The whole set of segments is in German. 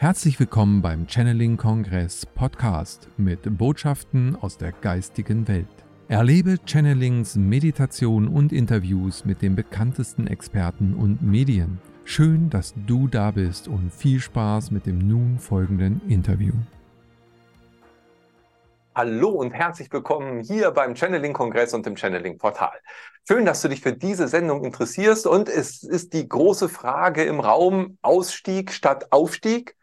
Herzlich willkommen beim Channeling Kongress Podcast mit Botschaften aus der geistigen Welt. Erlebe Channelings, Meditation und Interviews mit den bekanntesten Experten und Medien. Schön, dass du da bist und viel Spaß mit dem nun folgenden Interview. Hallo und herzlich willkommen hier beim Channeling-Kongress und im Channeling-Portal. Schön, dass du dich für diese Sendung interessierst und es ist die große Frage im Raum Ausstieg statt Aufstieg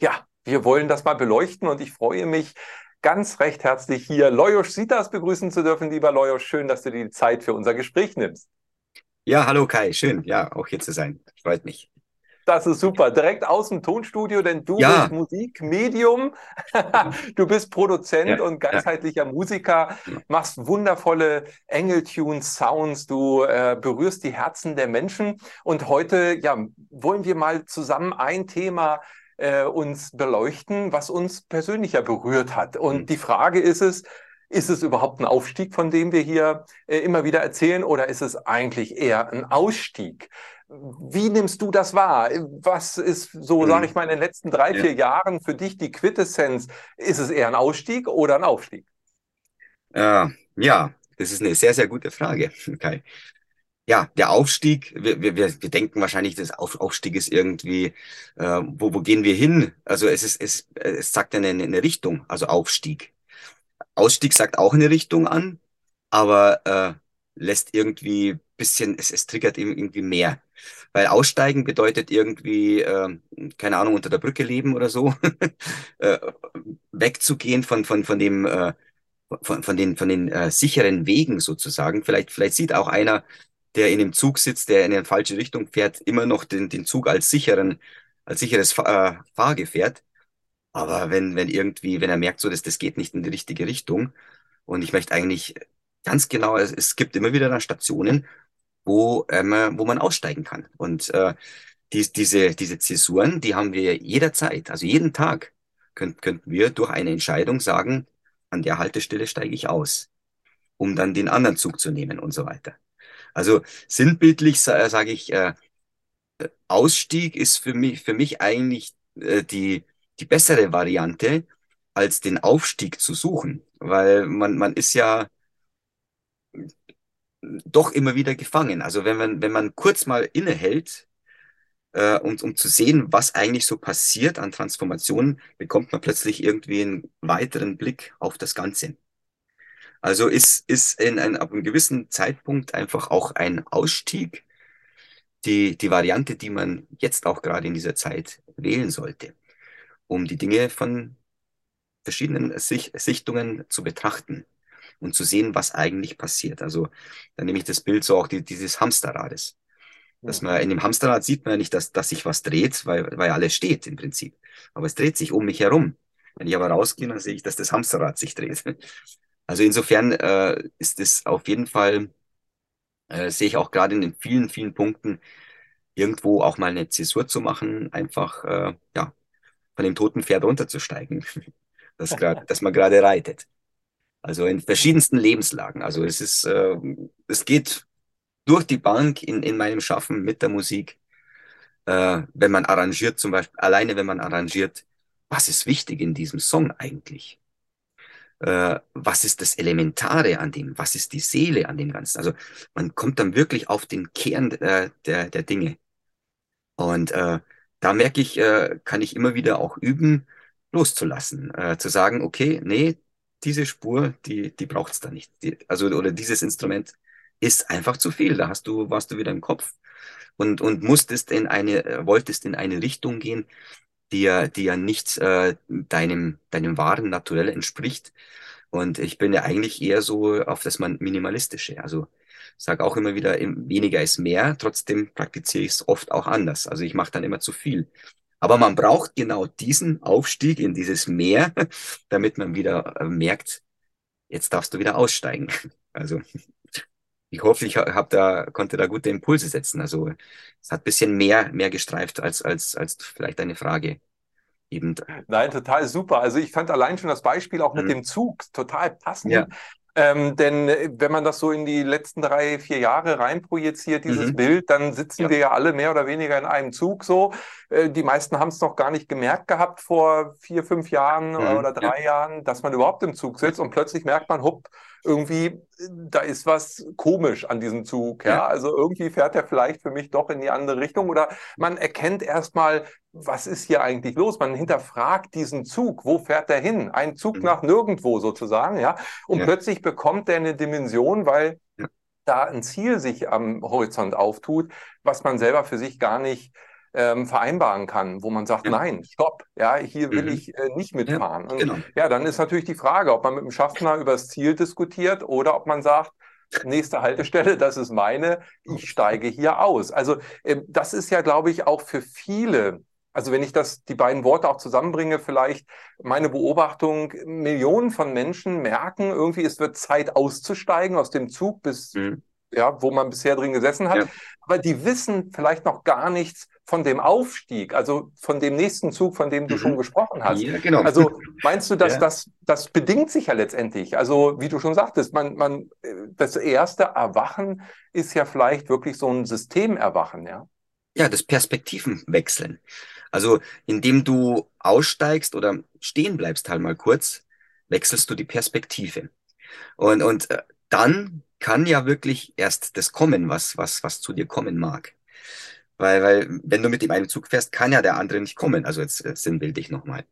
ja, wir wollen das mal beleuchten und ich freue mich ganz recht herzlich hier Lojos Sitas begrüßen zu dürfen. Lieber Lojos, schön, dass du dir die Zeit für unser Gespräch nimmst. Ja, hallo Kai, schön, ja, auch hier zu sein. Freut mich. Das ist super. Direkt aus dem Tonstudio, denn du ja. bist Musikmedium, du bist Produzent ja, und ganzheitlicher ja. Musiker, machst wundervolle Engeltunes, Sounds, du äh, berührst die Herzen der Menschen. Und heute ja, wollen wir mal zusammen ein Thema äh, uns beleuchten, was uns persönlicher berührt hat. Und mhm. die Frage ist es, ist es überhaupt ein Aufstieg, von dem wir hier äh, immer wieder erzählen, oder ist es eigentlich eher ein Ausstieg? Wie nimmst du das wahr? Was ist so, mhm. sage ich mal, in den letzten drei, ja. vier Jahren für dich die Quintessenz? Ist es eher ein Ausstieg oder ein Aufstieg? Äh, ja, das ist eine sehr, sehr gute Frage, Kai ja, der Aufstieg, wir, wir, wir denken wahrscheinlich, das Auf, Aufstieg ist irgendwie, äh, wo, wo gehen wir hin? Also es ist, es, es sagt eine, eine Richtung, also Aufstieg. Ausstieg sagt auch eine Richtung an, aber äh, lässt irgendwie bisschen, es, es triggert irgendwie mehr. Weil Aussteigen bedeutet irgendwie, äh, keine Ahnung, unter der Brücke leben oder so, äh, wegzugehen von, von, von dem, äh, von, von den, von den äh, sicheren Wegen sozusagen. Vielleicht, vielleicht sieht auch einer, der in dem Zug sitzt, der in eine falsche Richtung fährt, immer noch den, den Zug als sicheren, als sicheres äh, Fahrgefährt. Aber wenn, wenn irgendwie, wenn er merkt, so, dass das geht nicht in die richtige Richtung und ich möchte eigentlich ganz genau, es, es gibt immer wieder dann Stationen, wo, ähm, wo man aussteigen kann. Und äh, die, diese, diese Zäsuren, die haben wir jederzeit, also jeden Tag könnt, könnten wir durch eine Entscheidung sagen, an der Haltestelle steige ich aus, um dann den anderen Zug zu nehmen und so weiter. Also sinnbildlich äh, sage ich, äh, Ausstieg ist für mich, für mich eigentlich äh, die, die bessere Variante, als den Aufstieg zu suchen, weil man, man ist ja doch immer wieder gefangen. Also wenn man, wenn man kurz mal innehält, äh, und um zu sehen, was eigentlich so passiert an Transformationen, bekommt man plötzlich irgendwie einen weiteren Blick auf das Ganze. Also ist, ist in einem, ab einem gewissen Zeitpunkt einfach auch ein Ausstieg die, die Variante, die man jetzt auch gerade in dieser Zeit wählen sollte, um die Dinge von verschiedenen Sicht, Sichtungen zu betrachten und zu sehen, was eigentlich passiert. Also da nehme ich das Bild so auch die, dieses Hamsterrades. Dass man in dem Hamsterrad sieht man ja nicht, dass, dass sich was dreht, weil, weil alles steht im Prinzip. Aber es dreht sich um mich herum. Wenn ich aber rausgehe, dann sehe ich, dass das Hamsterrad sich dreht. Also insofern äh, ist es auf jeden Fall, äh, sehe ich auch gerade in den vielen, vielen Punkten, irgendwo auch mal eine Zäsur zu machen, einfach äh, ja, von dem toten Pferd runterzusteigen, das, grad, das man gerade reitet. Also in verschiedensten Lebenslagen. Also es ist, äh, es geht durch die Bank in, in meinem Schaffen mit der Musik. Äh, wenn man arrangiert, zum Beispiel, alleine wenn man arrangiert, was ist wichtig in diesem Song eigentlich? Äh, was ist das Elementare an dem, was ist die Seele an dem Ganzen. Also man kommt dann wirklich auf den Kern äh, der, der Dinge. Und äh, da merke ich, äh, kann ich immer wieder auch üben, loszulassen, äh, zu sagen, okay, nee, diese Spur, die, die braucht's da nicht. Die, also, oder dieses Instrument ist einfach zu viel. Da hast du, warst du wieder im Kopf und, und musstest in eine, äh, wolltest in eine Richtung gehen, die ja, die ja nicht äh, deinem, deinem wahren Naturell entspricht. Und ich bin ja eigentlich eher so auf das Minimalistische. Also sage auch immer wieder, weniger ist mehr, trotzdem praktiziere ich es oft auch anders. Also ich mache dann immer zu viel. Aber man braucht genau diesen Aufstieg in dieses Meer, damit man wieder äh, merkt, jetzt darfst du wieder aussteigen. Also ich hoffe, ich hab da, konnte da gute Impulse setzen. Also es hat ein bisschen mehr, mehr gestreift als, als, als vielleicht eine Frage. Eben. Nein, total super. Also ich fand allein schon das Beispiel auch mit mhm. dem Zug total passend. Ja. Ähm, denn äh, wenn man das so in die letzten drei, vier Jahre reinprojiziert, dieses mhm. Bild, dann sitzen ja. wir ja alle mehr oder weniger in einem Zug so. Äh, die meisten haben es noch gar nicht gemerkt gehabt vor vier, fünf Jahren mhm. oder drei ja. Jahren, dass man überhaupt im Zug sitzt und plötzlich merkt man, hopp, irgendwie, da ist was komisch an diesem Zug. Ja? ja? Also irgendwie fährt er vielleicht für mich doch in die andere Richtung oder man erkennt erstmal, was ist hier eigentlich los? Man hinterfragt diesen Zug. Wo fährt er hin? Ein Zug mhm. nach nirgendwo sozusagen, ja? Und ja. plötzlich bekommt er eine Dimension, weil ja. da ein Ziel sich am Horizont auftut, was man selber für sich gar nicht ähm, vereinbaren kann, wo man sagt, ja. nein, stopp, ja, hier will mhm. ich äh, nicht mitfahren. Ja, genau. Und, ja, dann ist natürlich die Frage, ob man mit dem Schaffner über das Ziel diskutiert oder ob man sagt, nächste Haltestelle, das ist meine, ich steige hier aus. Also äh, das ist ja, glaube ich, auch für viele also wenn ich das, die beiden Worte auch zusammenbringe, vielleicht meine Beobachtung, Millionen von Menschen merken irgendwie, es wird Zeit auszusteigen aus dem Zug bis, mhm. Ja, wo man bisher drin gesessen hat. Ja. Aber die wissen vielleicht noch gar nichts von dem Aufstieg, also von dem nächsten Zug, von dem du mhm. schon gesprochen hast. Ja, genau. Also meinst du, dass ja. das, das bedingt sich ja letztendlich? Also wie du schon sagtest, man, man, das erste Erwachen ist ja vielleicht wirklich so ein Systemerwachen, ja? Ja, das Perspektivenwechseln. Also indem du aussteigst oder stehen bleibst halt mal kurz, wechselst du die Perspektive. Und, und äh, dann kann ja wirklich erst das kommen, was, was, was zu dir kommen mag. Weil, weil, wenn du mit dem einen Zug fährst, kann ja der andere nicht kommen. Also jetzt äh, sinnbildlich nochmal.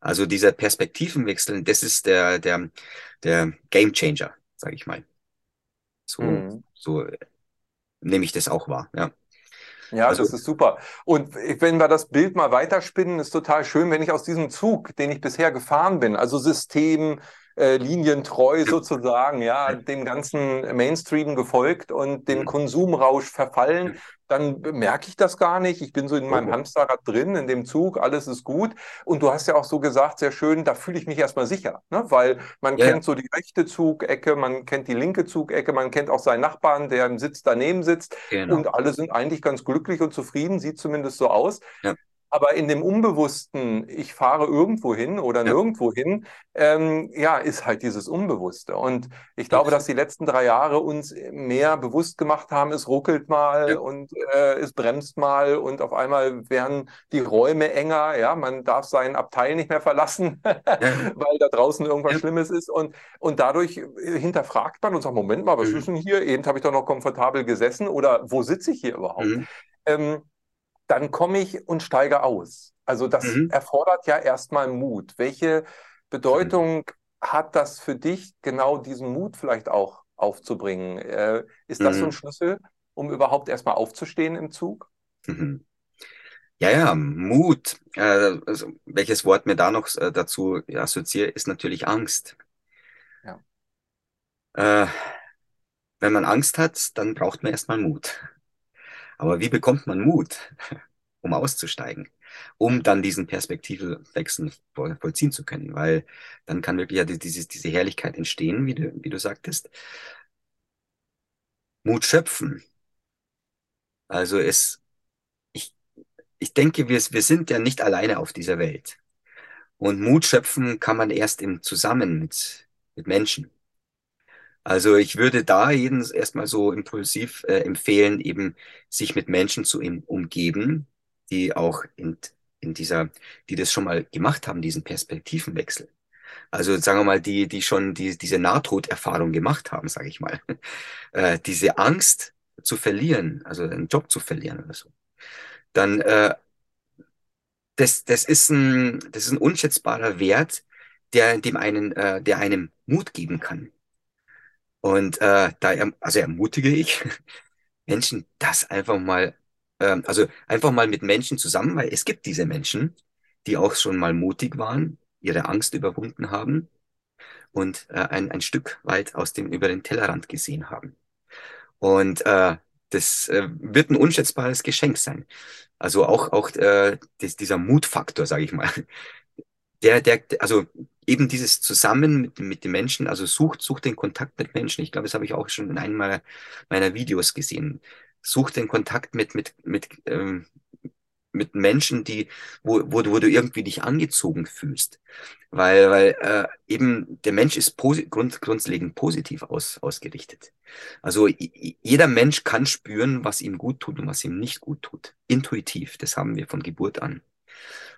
Also dieser Perspektivenwechsel, das ist der, der, der Game Changer, sage ich mal. So, mhm. so nehme ich das auch wahr, ja. Ja, also, das ist super. Und wenn wir das Bild mal weiterspinnen, ist total schön, wenn ich aus diesem Zug, den ich bisher gefahren bin, also System, äh, linientreu sozusagen, ja, dem ganzen Mainstream gefolgt und dem Konsumrausch verfallen, dann merke ich das gar nicht. Ich bin so in meinem Hamsterrad drin, in dem Zug, alles ist gut. Und du hast ja auch so gesagt, sehr schön, da fühle ich mich erstmal sicher, ne? weil man ja. kennt so die rechte Zugecke, man kennt die linke Zugecke, man kennt auch seinen Nachbarn, der im Sitz daneben sitzt. Genau. Und alle sind eigentlich ganz glücklich und zufrieden, sieht zumindest so aus. Ja. Aber in dem Unbewussten, ich fahre irgendwo hin oder ja. nirgendwo hin, ähm, ja, ist halt dieses Unbewusste. Und ich glaube, dass die letzten drei Jahre uns mehr bewusst gemacht haben, es ruckelt mal ja. und äh, es bremst mal und auf einmal werden die Räume enger. Ja, man darf seinen Abteil nicht mehr verlassen, ja. weil da draußen irgendwas Schlimmes ist. Und, und dadurch hinterfragt man und sagt, Moment mal, was mhm. ist denn hier? Eben habe ich doch noch komfortabel gesessen oder wo sitze ich hier überhaupt? Mhm. Ähm, dann komme ich und steige aus. Also das mhm. erfordert ja erstmal Mut. Welche Bedeutung mhm. hat das für dich, genau diesen Mut vielleicht auch aufzubringen? Äh, ist das mhm. so ein mhm. Schlüssel, um überhaupt erstmal aufzustehen im Zug? Mhm. Ja, ja, Mut. Äh, also, welches Wort mir da noch äh, dazu assoziiere, ist natürlich Angst. Ja. Äh, wenn man Angst hat, dann braucht man erstmal Mut. Aber wie bekommt man Mut, um auszusteigen, um dann diesen Perspektivewechsel voll, vollziehen zu können? Weil dann kann wirklich ja diese, diese Herrlichkeit entstehen, wie du, wie du sagtest. Mut schöpfen. Also es, ich, ich denke, wir, wir sind ja nicht alleine auf dieser Welt. Und Mut schöpfen kann man erst im Zusammen mit, mit Menschen. Also ich würde da jeden erstmal so impulsiv äh, empfehlen, eben sich mit Menschen zu umgeben, die auch in, in dieser, die das schon mal gemacht haben, diesen Perspektivenwechsel. Also sagen wir mal, die, die schon die, diese Nahtoderfahrung gemacht haben, sage ich mal. Äh, diese Angst zu verlieren, also einen Job zu verlieren oder so. Dann äh, das, das, ist ein, das ist ein unschätzbarer Wert, der dem einen, äh, der einem Mut geben kann. Und äh, da erm-, also ermutige ich Menschen, das einfach mal, ähm, also einfach mal mit Menschen zusammen, weil es gibt diese Menschen, die auch schon mal mutig waren, ihre Angst überwunden haben und äh, ein, ein Stück weit aus dem über den Tellerrand gesehen haben. Und äh, das äh, wird ein unschätzbares Geschenk sein. Also auch auch äh, das, dieser Mutfaktor, sage ich mal, der der also eben dieses Zusammen mit, mit den Menschen, also sucht, sucht den Kontakt mit Menschen. Ich glaube, das habe ich auch schon in einem meiner, meiner Videos gesehen. Sucht den Kontakt mit, mit, mit, ähm, mit Menschen, die, wo, wo, wo du irgendwie dich angezogen fühlst. Weil, weil äh, eben der Mensch ist posi grund, grundlegend positiv aus, ausgerichtet. Also jeder Mensch kann spüren, was ihm gut tut und was ihm nicht gut tut. Intuitiv, das haben wir von Geburt an.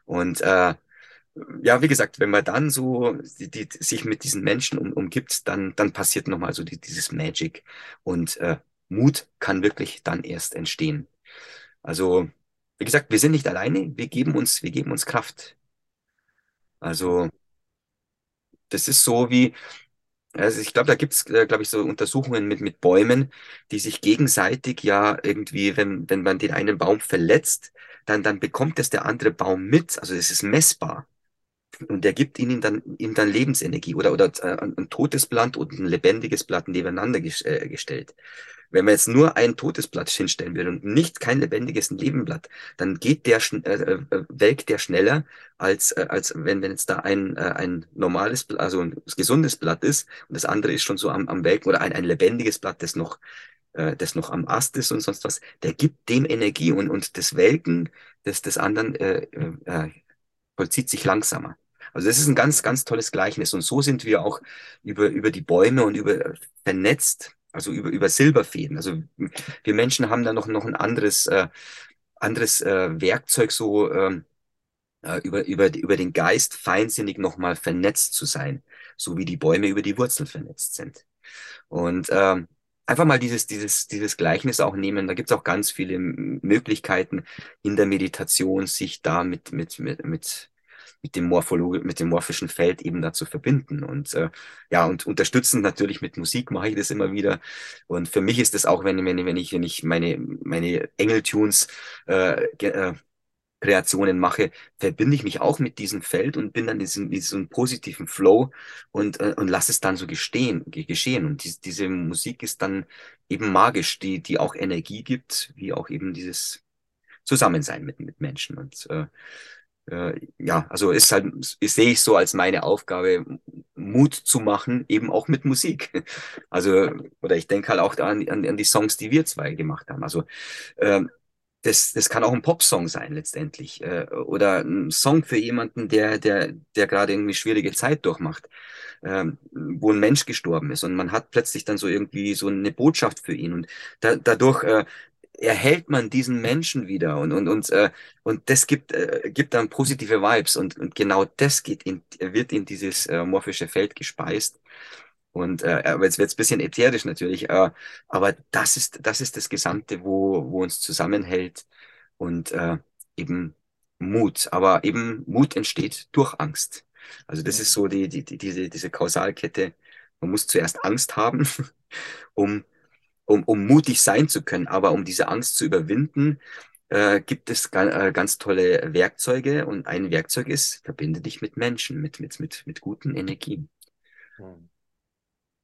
Und äh, ja, wie gesagt, wenn man dann so die, die, sich mit diesen Menschen um, umgibt, dann, dann passiert nochmal so die, dieses Magic. Und äh, Mut kann wirklich dann erst entstehen. Also, wie gesagt, wir sind nicht alleine, wir geben uns, wir geben uns Kraft. Also, das ist so wie, also ich glaube, da gibt's, äh, glaube ich, so Untersuchungen mit, mit Bäumen, die sich gegenseitig ja irgendwie, wenn, wenn man den einen Baum verletzt, dann, dann bekommt es der andere Baum mit. Also es ist messbar. Und der gibt ihnen dann, ihm dann Lebensenergie oder, oder äh, ein totes Blatt und ein lebendiges Blatt nebeneinander äh, gestellt. Wenn man jetzt nur ein totes Blatt hinstellen würde und nicht kein lebendiges Lebenblatt, dann geht der, äh, äh, welkt der schneller, als, äh, als wenn, wenn jetzt da ein, äh, ein normales, also ein gesundes Blatt ist und das andere ist schon so am, am Welken oder ein, ein lebendiges Blatt, das noch, äh, das noch am Ast ist und sonst was, der gibt dem Energie und, und das Welken des, des anderen äh, äh, äh vollzieht sich langsamer. Also das ist ein ganz, ganz tolles Gleichnis. Und so sind wir auch über, über die Bäume und über vernetzt also über, über Silberfäden. Also wir Menschen haben da noch, noch ein anderes, äh, anderes äh, Werkzeug, so ähm, äh, über, über, über den Geist feinsinnig nochmal vernetzt zu sein, so wie die Bäume über die Wurzeln vernetzt sind. Und ähm, einfach mal dieses, dieses, dieses Gleichnis auch nehmen. Da gibt es auch ganz viele Möglichkeiten in der Meditation, sich da mit, mit, mit, mit mit dem Morphologe, mit dem morphischen Feld eben dazu verbinden. Und äh, ja, und unterstützend natürlich mit Musik mache ich das immer wieder. Und für mich ist das auch, wenn, wenn, wenn ich, wenn ich meine, meine Engeltunes äh, äh, Kreationen mache, verbinde ich mich auch mit diesem Feld und bin dann in diesem, diesem positiven Flow und, äh, und lasse es dann so gestehen, geschehen. Und die, diese Musik ist dann eben magisch, die, die auch Energie gibt, wie auch eben dieses Zusammensein mit, mit Menschen. Und äh, ja, also ist halt, sehe ich so als meine Aufgabe, Mut zu machen, eben auch mit Musik. Also, oder ich denke halt auch an, an, an die Songs, die wir zwei gemacht haben. Also, ähm, das, das kann auch ein Popsong sein letztendlich. Äh, oder ein Song für jemanden, der, der, der gerade irgendwie schwierige Zeit durchmacht, ähm, wo ein Mensch gestorben ist. Und man hat plötzlich dann so irgendwie so eine Botschaft für ihn. Und da, dadurch äh, erhält man diesen Menschen wieder und und und äh, und das gibt äh, gibt dann positive Vibes und und genau das geht in, wird in dieses äh, morphische Feld gespeist. Und äh, aber jetzt wird es ein bisschen ätherisch natürlich äh, aber das ist das ist das Gesamte wo wo uns zusammenhält und äh, eben Mut. Aber eben Mut entsteht durch Angst. Also das ist so die, die, die diese diese Kausalkette. Man muss zuerst Angst haben um um, um mutig sein zu können. Aber um diese Angst zu überwinden, äh, gibt es ga, äh, ganz tolle Werkzeuge. Und ein Werkzeug ist, verbinde dich mit Menschen, mit, mit, mit, mit guten Energien. Hm.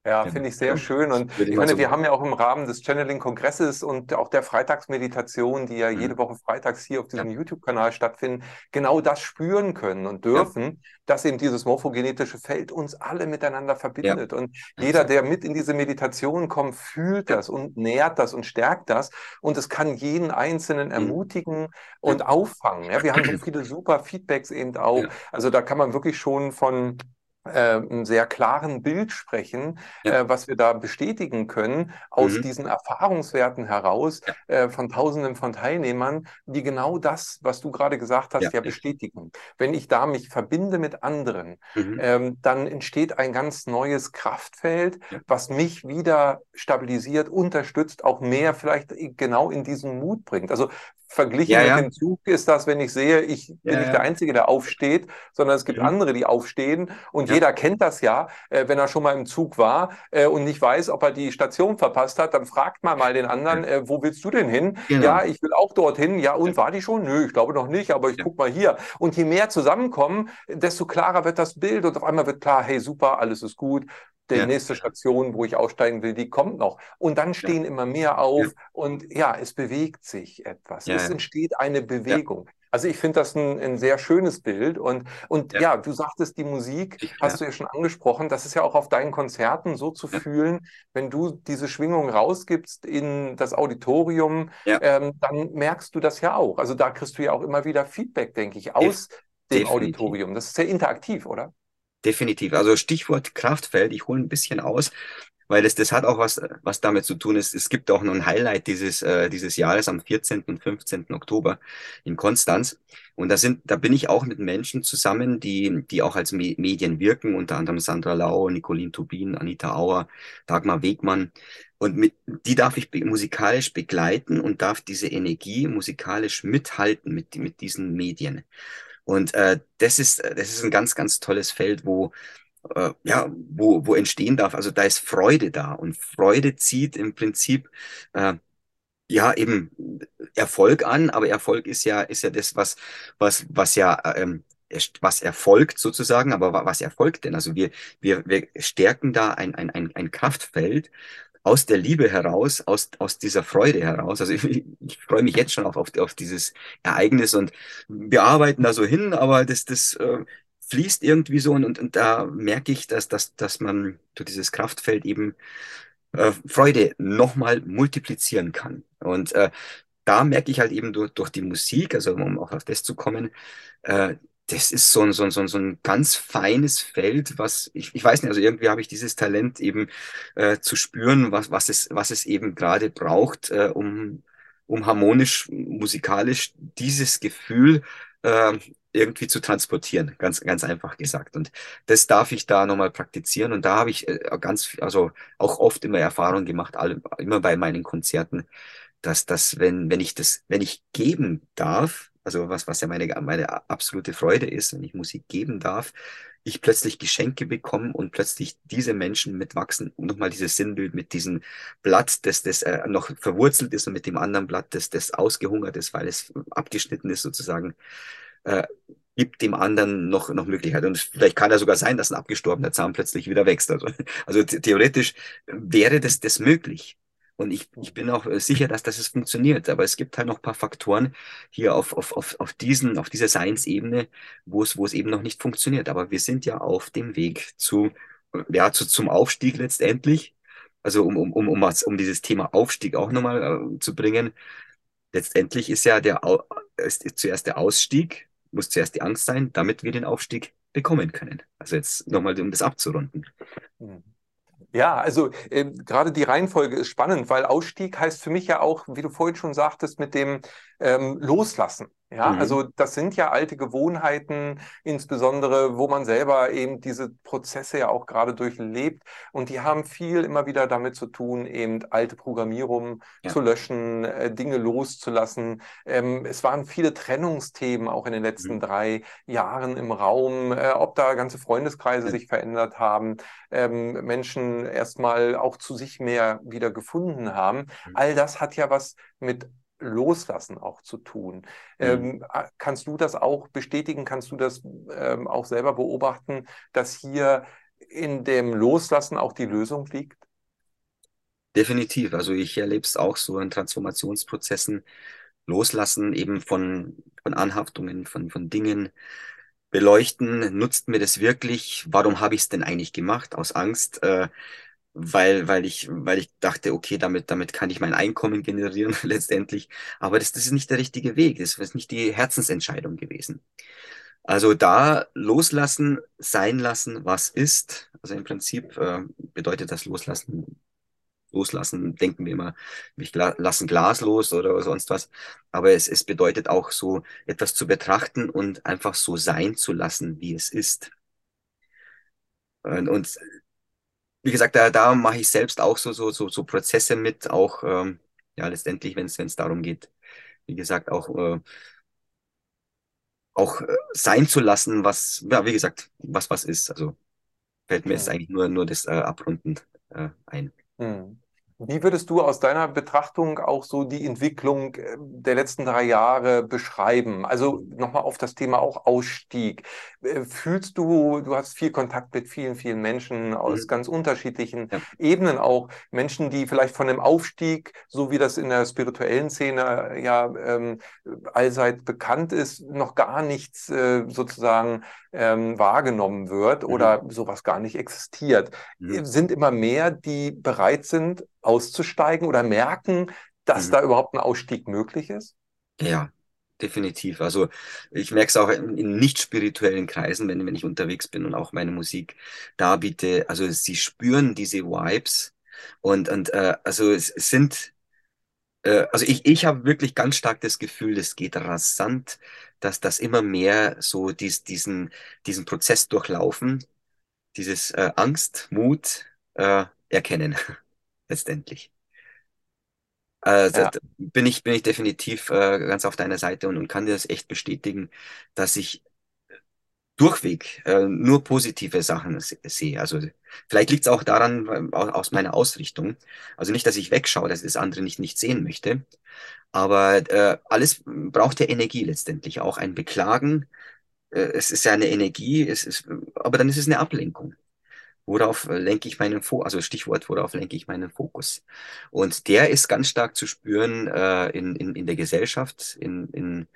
Ja, finde ich sehr schön. Und ich meine, wir haben ja auch im Rahmen des Channeling-Kongresses und auch der Freitagsmeditation, die ja mhm. jede Woche freitags hier auf diesem ja. YouTube-Kanal stattfinden, genau das spüren können und dürfen, ja. dass eben dieses morphogenetische Feld uns alle miteinander verbindet. Ja. Und jeder, der mit in diese Meditation kommt, fühlt das und nährt das und stärkt das. Und es kann jeden Einzelnen mhm. ermutigen und auffangen. Ja, wir haben so viele super Feedbacks eben auch. Also da kann man wirklich schon von einem sehr klaren Bild sprechen, ja. äh, was wir da bestätigen können aus mhm. diesen Erfahrungswerten heraus ja. äh, von Tausenden von Teilnehmern, die genau das, was du gerade gesagt hast, ja, ja bestätigen. Wenn ich da mich verbinde mit anderen, mhm. ähm, dann entsteht ein ganz neues Kraftfeld, was mich wieder stabilisiert, unterstützt, auch mehr vielleicht genau in diesen Mut bringt. Also Verglichen ja, ja. mit dem Zug ist das, wenn ich sehe, ich bin ja, nicht der Einzige, der aufsteht, sondern es gibt mhm. andere, die aufstehen. Und jeder kennt das ja, äh, wenn er schon mal im Zug war äh, und nicht weiß, ob er die Station verpasst hat, dann fragt man mal den anderen, äh, wo willst du denn hin? Genau. Ja, ich will auch dorthin. Ja, und war die schon? Nö, ich glaube noch nicht, aber ich guck mal hier. Und je mehr zusammenkommen, desto klarer wird das Bild und auf einmal wird klar, hey, super, alles ist gut, die ja. nächste Station, wo ich aussteigen will, die kommt noch. Und dann stehen ja. immer mehr auf ja. und ja, es bewegt sich etwas. Es entsteht eine Bewegung. Also ich finde das ein, ein, sehr schönes Bild. Und, und ja. du sagtest, die Musik, hast du ja schon angesprochen, das ist ja auch auf deinen Konzerten so zu fühlen, wenn du diese Schwingung rausgibst in das Auditorium, ähm, dann merkst du das ja auch. Also da kriegst du ja auch immer wieder Feedback, denke ich, aus Def dem definitiv. Auditorium. Das ist sehr interaktiv, oder? Definitiv. Also Stichwort Kraftfeld, ich hole ein bisschen aus weil das, das hat auch was, was damit zu tun. Es, es gibt auch noch ein Highlight dieses, äh, dieses Jahres am 14. und 15. Oktober in Konstanz. Und da sind, da bin ich auch mit Menschen zusammen, die, die auch als Me Medien wirken, unter anderem Sandra Lau, Nicolin Tubin, Anita Auer, Dagmar Wegmann. Und mit, die darf ich musikalisch begleiten und darf diese Energie musikalisch mithalten mit, mit diesen Medien. Und äh, das ist, das ist ein ganz, ganz tolles Feld, wo, äh, ja, wo, wo entstehen darf. Also da ist Freude da und Freude zieht im Prinzip äh, ja eben Erfolg an, aber Erfolg ist ja ist ja das, was was was ja ähm, was erfolgt sozusagen, aber was erfolgt denn? Also wir wir wir stärken da ein ein ein, ein Kraftfeld aus der Liebe heraus, aus, aus dieser Freude heraus. Also ich, ich freue mich jetzt schon auf, auf, auf dieses Ereignis und wir arbeiten da so hin, aber das, das äh, fließt irgendwie so und, und, und da merke ich, dass, dass, dass man durch dieses Kraftfeld eben äh, Freude nochmal multiplizieren kann. Und äh, da merke ich halt eben durch, durch die Musik, also um auch auf das zu kommen, äh, das ist so ein, so, ein, so, ein, so ein ganz feines Feld, was ich, ich weiß nicht, also irgendwie habe ich dieses Talent eben äh, zu spüren, was, was, es, was es eben gerade braucht, äh, um, um harmonisch, musikalisch dieses Gefühl äh, irgendwie zu transportieren, ganz, ganz einfach gesagt. Und das darf ich da nochmal praktizieren. Und da habe ich äh, ganz, also auch oft immer Erfahrung gemacht, alle, immer bei meinen Konzerten, dass das, wenn, wenn ich das, wenn ich geben darf, also was, was ja meine, meine absolute Freude ist, wenn ich Musik geben darf, ich plötzlich Geschenke bekomme und plötzlich diese Menschen mitwachsen und nochmal dieses Sinnbild mit diesem Blatt, das, das äh, noch verwurzelt ist und mit dem anderen Blatt, das, das ausgehungert ist, weil es abgeschnitten ist sozusagen, äh, gibt dem anderen noch, noch Möglichkeit. Und vielleicht kann ja sogar sein, dass ein abgestorbener Zahn plötzlich wieder wächst. Also, also theoretisch wäre das, das möglich. Und ich, ich bin auch sicher, dass das funktioniert. Aber es gibt halt noch ein paar Faktoren hier auf, auf, auf, auf, diesen, auf dieser Science-Ebene, wo es, wo es eben noch nicht funktioniert. Aber wir sind ja auf dem Weg zu, ja, zu, zum Aufstieg letztendlich. Also um, um, um, um, um dieses Thema Aufstieg auch nochmal äh, zu bringen. Letztendlich ist ja der, ist zuerst der Ausstieg muss zuerst die Angst sein, damit wir den Aufstieg bekommen können. Also jetzt nochmal, um das abzurunden. Mhm. Ja, also äh, gerade die Reihenfolge ist spannend, weil Ausstieg heißt für mich ja auch, wie du vorhin schon sagtest, mit dem ähm, Loslassen. Ja, mhm. also das sind ja alte Gewohnheiten, insbesondere, wo man selber eben diese Prozesse ja auch gerade durchlebt. Und die haben viel immer wieder damit zu tun, eben alte Programmierung ja. zu löschen, äh, Dinge loszulassen. Ähm, es waren viele Trennungsthemen auch in den letzten mhm. drei Jahren im Raum, äh, ob da ganze Freundeskreise ja. sich verändert haben, ähm, Menschen erstmal auch zu sich mehr wieder gefunden haben. Mhm. All das hat ja was mit Loslassen auch zu tun. Mhm. Ähm, kannst du das auch bestätigen? Kannst du das ähm, auch selber beobachten, dass hier in dem Loslassen auch die Lösung liegt? Definitiv. Also ich erlebe es auch so in Transformationsprozessen. Loslassen eben von, von Anhaftungen, von, von Dingen. Beleuchten, nutzt mir das wirklich? Warum habe ich es denn eigentlich gemacht? Aus Angst. Äh, weil, weil ich, weil ich dachte, okay, damit, damit kann ich mein Einkommen generieren letztendlich. Aber das, das ist nicht der richtige Weg. Das ist nicht die Herzensentscheidung gewesen. Also da loslassen, sein lassen, was ist. Also im Prinzip äh, bedeutet das Loslassen, loslassen, denken wir immer, wir lassen Glas los oder sonst was. Aber es, es bedeutet auch so, etwas zu betrachten und einfach so sein zu lassen, wie es ist. Und, und wie gesagt, da, da mache ich selbst auch so, so, so, so Prozesse mit, auch ähm, ja letztendlich, wenn es darum geht, wie gesagt, auch, äh, auch äh, sein zu lassen, was, ja, wie gesagt, was was ist. Also fällt mir jetzt eigentlich nur, nur das äh, abrundend äh, ein. Hm. Wie würdest du aus deiner Betrachtung auch so die Entwicklung äh, der letzten drei Jahre beschreiben? Also nochmal auf das Thema auch Ausstieg. Äh, fühlst du, du hast viel Kontakt mit vielen, vielen Menschen aus mhm. ganz unterschiedlichen ja. Ebenen auch. Menschen, die vielleicht von dem Aufstieg, so wie das in der spirituellen Szene ja ähm, allseits bekannt ist, noch gar nichts äh, sozusagen ähm, wahrgenommen wird mhm. oder sowas gar nicht existiert. Mhm. Sind immer mehr, die bereit sind, auszusteigen oder merken, dass mhm. da überhaupt ein Ausstieg möglich ist? Ja, definitiv. Also ich merke es auch in, in nicht spirituellen Kreisen, wenn, wenn ich unterwegs bin und auch meine Musik darbiete. Also sie spüren diese Vibes und, und äh, also es sind, äh, also ich, ich habe wirklich ganz stark das Gefühl, es geht rasant, dass das immer mehr so dies, diesen, diesen Prozess durchlaufen, dieses äh, Angst, Mut äh, erkennen. Letztendlich. Also ja. bin ich, bin ich definitiv äh, ganz auf deiner Seite und, und kann dir das echt bestätigen, dass ich durchweg äh, nur positive Sachen sehe. Also vielleicht liegt es auch daran, aus meiner Ausrichtung. Also nicht, dass ich wegschaue, dass das andere nicht, nicht sehen möchte. Aber äh, alles braucht ja Energie letztendlich. Auch ein Beklagen. Äh, es ist ja eine Energie, es ist, aber dann ist es eine Ablenkung. Worauf lenke ich meinen Fokus, also Stichwort, worauf lenke ich meinen Fokus? Und der ist ganz stark zu spüren äh, in, in, in der Gesellschaft, in, in,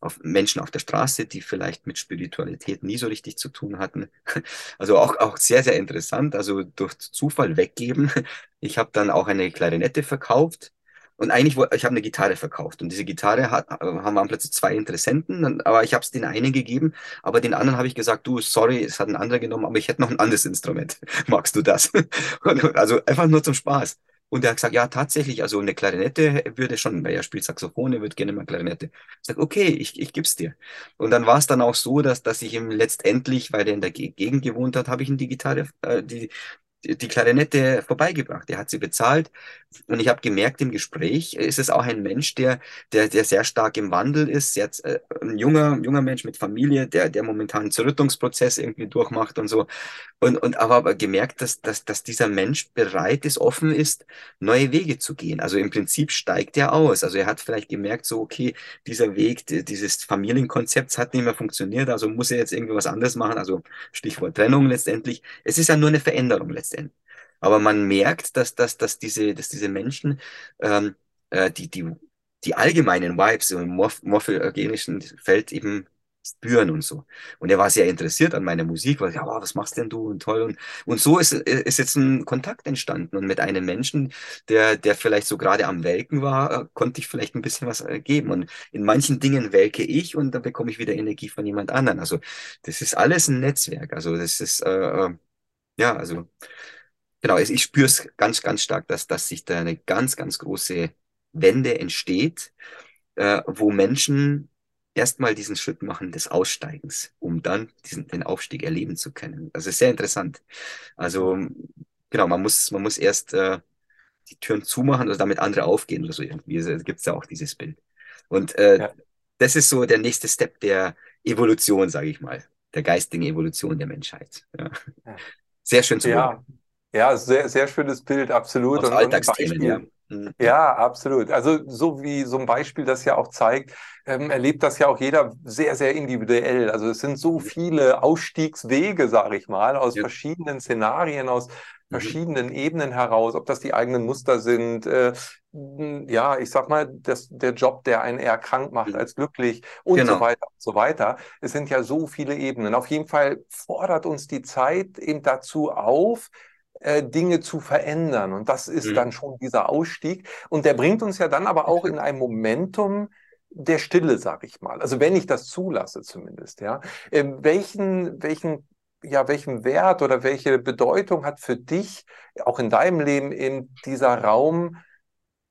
auf Menschen auf der Straße, die vielleicht mit Spiritualität nie so richtig zu tun hatten. Also auch, auch sehr, sehr interessant. Also durch Zufall weggeben. Ich habe dann auch eine Klarinette verkauft und eigentlich, ich habe eine Gitarre verkauft und diese Gitarre hat, haben wir plötzlich zwei Interessenten, aber ich habe es den einen gegeben, aber den anderen habe ich gesagt, du, sorry, es hat ein anderer genommen, aber ich hätte noch ein anderes Instrument. Magst du das? also einfach nur zum Spaß. Und er hat gesagt, ja, tatsächlich, also eine Klarinette würde schon, weil er spielt Saxophon, er würde gerne mal Klarinette. Ich sage, okay, ich, ich gib's dir. Und dann war es dann auch so, dass, dass ich ihm letztendlich, weil er in der Gegend gewohnt hat, habe ich ihm die Gitarre, äh, die, die Klarinette vorbeigebracht. Er hat sie bezahlt. Und ich habe gemerkt im Gespräch, ist es auch ein Mensch, der, der, der sehr stark im Wandel ist, sehr, äh, ein junger, junger Mensch mit Familie, der, der momentan einen Zerrüttungsprozess irgendwie durchmacht und so. Und, und aber, aber gemerkt, dass, dass, dass dieser Mensch bereit ist, offen ist, neue Wege zu gehen. Also im Prinzip steigt er aus. Also er hat vielleicht gemerkt, so, okay, dieser Weg, dieses Familienkonzepts hat nicht mehr funktioniert, also muss er jetzt irgendwie was anderes machen. Also Stichwort Trennung letztendlich. Es ist ja nur eine Veränderung letztendlich. Aber man merkt, dass, dass, dass, diese, dass diese Menschen ähm, äh, die, die, die allgemeinen Vibes im morph morphogenischen Feld eben spüren und so. Und er war sehr interessiert an meiner Musik, weil ja, was machst denn du und toll und und so ist ist jetzt ein Kontakt entstanden und mit einem Menschen, der der vielleicht so gerade am Welken war, äh, konnte ich vielleicht ein bisschen was äh, geben und in manchen Dingen welke ich und dann bekomme ich wieder Energie von jemand anderen. Also das ist alles ein Netzwerk. Also das ist äh, äh ja, also genau, ich spüre es ganz, ganz stark, dass, dass sich da eine ganz, ganz große Wende entsteht, äh, wo Menschen erstmal diesen Schritt machen des Aussteigens, um dann diesen, den Aufstieg erleben zu können. Das ist sehr interessant. Also genau, man muss, man muss erst äh, die Türen zumachen oder damit andere aufgehen oder so irgendwie. Also, gibt es ja auch dieses Bild. Und äh, ja. das ist so der nächste Step der Evolution, sage ich mal, der geistigen Evolution der Menschheit. Ja. Ja. Sehr schön zu ja. Ja, sehr, sehr schönes Bild, absolut. Aus Alltagsthemen, ja. Mhm. Ja, absolut. Also so wie so ein Beispiel das ja auch zeigt, ähm, erlebt das ja auch jeder sehr, sehr individuell. Also es sind so mhm. viele Ausstiegswege, sage ich mal, aus ja. verschiedenen Szenarien, aus mhm. verschiedenen Ebenen heraus, ob das die eigenen Muster sind, äh, ja, ich sag mal, das, der Job, der einen eher krank macht als glücklich und genau. so weiter und so weiter. Es sind ja so viele Ebenen. Auf jeden Fall fordert uns die Zeit eben dazu auf, äh, Dinge zu verändern. Und das ist mhm. dann schon dieser Ausstieg. Und der bringt uns ja dann aber auch in ein Momentum, der Stille, sag ich mal. Also wenn ich das zulasse zumindest, ja. Ähm, welchen, welchen, ja, welchen Wert oder welche Bedeutung hat für dich auch in deinem Leben eben dieser Raum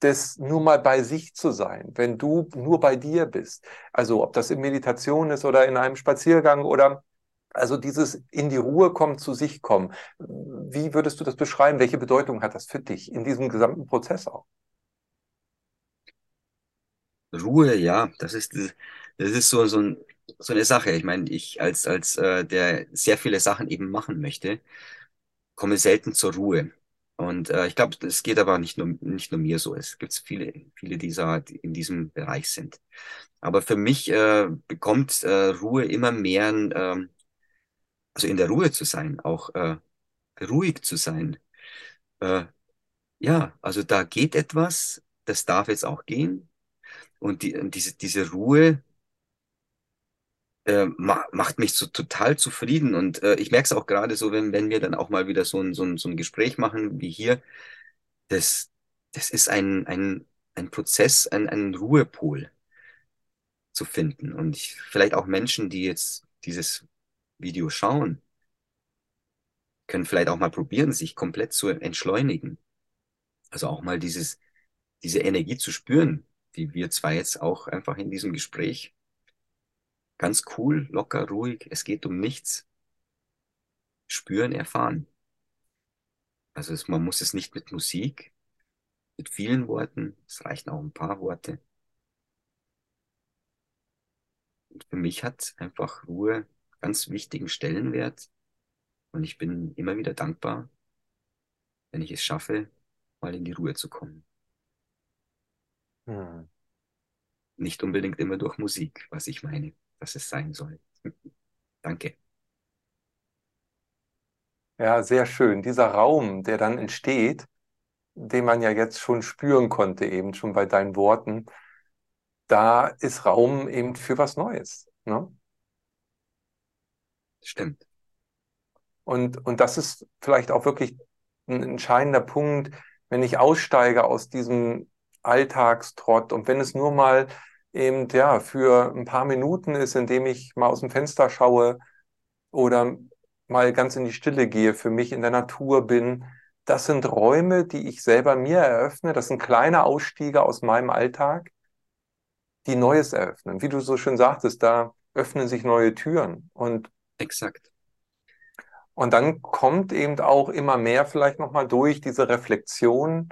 des nur mal bei sich zu sein, wenn du nur bei dir bist? Also ob das in Meditation ist oder in einem Spaziergang oder also dieses in die Ruhe kommen, zu sich kommen. Wie würdest du das beschreiben? Welche Bedeutung hat das für dich in diesem gesamten Prozess auch? Ruhe, ja, das ist, das ist so, so, ein, so eine Sache. Ich meine, ich als, als äh, der sehr viele Sachen eben machen möchte, komme selten zur Ruhe. Und äh, ich glaube, es geht aber nicht nur, nicht nur mir so. Es gibt viele, viele, die in diesem Bereich sind. Aber für mich äh, bekommt äh, Ruhe immer mehr, äh, also in der Ruhe zu sein, auch äh, ruhig zu sein. Äh, ja, also da geht etwas, das darf jetzt auch gehen. Und die, diese, diese Ruhe äh, ma macht mich so total zufrieden. Und äh, ich merke es auch gerade so, wenn, wenn wir dann auch mal wieder so ein, so ein, so ein Gespräch machen wie hier, das, das ist ein, ein, ein Prozess, ein, ein Ruhepol zu finden. Und ich, vielleicht auch Menschen, die jetzt dieses Video schauen, können vielleicht auch mal probieren, sich komplett zu entschleunigen. Also auch mal dieses, diese Energie zu spüren, die wir zwar jetzt auch einfach in diesem Gespräch ganz cool, locker, ruhig, es geht um nichts, spüren, erfahren. Also es, man muss es nicht mit Musik, mit vielen Worten, es reichen auch ein paar Worte. Und für mich hat einfach Ruhe ganz wichtigen Stellenwert und ich bin immer wieder dankbar, wenn ich es schaffe, mal in die Ruhe zu kommen. Hm. Nicht unbedingt immer durch Musik, was ich meine, dass es sein soll. Danke. Ja, sehr schön. Dieser Raum, der dann entsteht, den man ja jetzt schon spüren konnte, eben schon bei deinen Worten, da ist Raum eben für was Neues. Ne? Stimmt. Und, und das ist vielleicht auch wirklich ein entscheidender Punkt, wenn ich aussteige aus diesem Alltagstrott und wenn es nur mal eben ja für ein paar Minuten ist, indem ich mal aus dem Fenster schaue oder mal ganz in die Stille gehe, für mich in der Natur bin, das sind Räume, die ich selber mir eröffne. Das sind kleine Ausstiege aus meinem Alltag, die Neues eröffnen. Wie du so schön sagtest, da öffnen sich neue Türen und exakt. Und dann kommt eben auch immer mehr vielleicht nochmal durch diese Reflexion,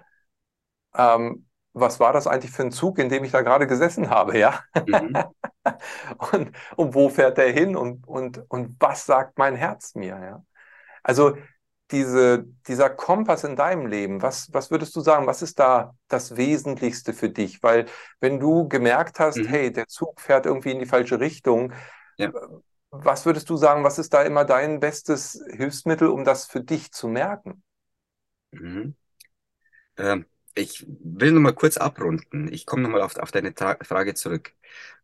ähm, was war das eigentlich für ein Zug, in dem ich da gerade gesessen habe, ja? Mhm. und, und wo fährt der hin und, und, und was sagt mein Herz mir, ja? Also diese, dieser Kompass in deinem Leben, was, was würdest du sagen, was ist da das Wesentlichste für dich? Weil wenn du gemerkt hast, mhm. hey, der Zug fährt irgendwie in die falsche Richtung, ja. Was würdest du sagen, was ist da immer dein bestes Hilfsmittel, um das für dich zu merken? Mhm. Ähm, ich will noch mal kurz abrunden. Ich komme noch mal auf, auf deine Ta Frage zurück.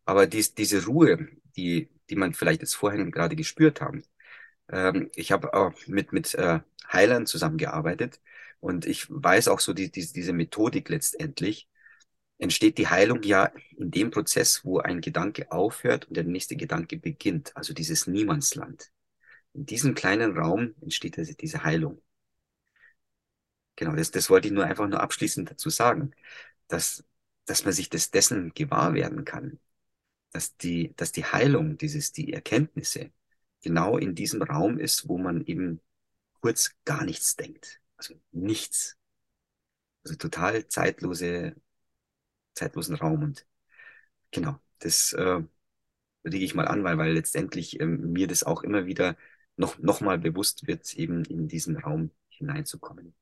Aber dies, diese Ruhe, die, die man vielleicht jetzt vorhin gerade gespürt haben, ähm, ich habe auch mit, mit äh, Heilern zusammengearbeitet und ich weiß auch so die, die, diese Methodik letztendlich, entsteht die Heilung ja in dem Prozess, wo ein Gedanke aufhört und der nächste Gedanke beginnt, also dieses Niemandsland. In diesem kleinen Raum entsteht also diese Heilung. Genau, das, das wollte ich nur einfach nur abschließend dazu sagen, dass, dass man sich des, dessen gewahr werden kann, dass die, dass die Heilung, dieses, die Erkenntnisse genau in diesem Raum ist, wo man eben kurz gar nichts denkt. Also nichts. Also total zeitlose zeitlosen Raum. Und genau, das äh, rege ich mal an, weil, weil letztendlich ähm, mir das auch immer wieder noch, noch mal bewusst wird, eben in diesen Raum hineinzukommen.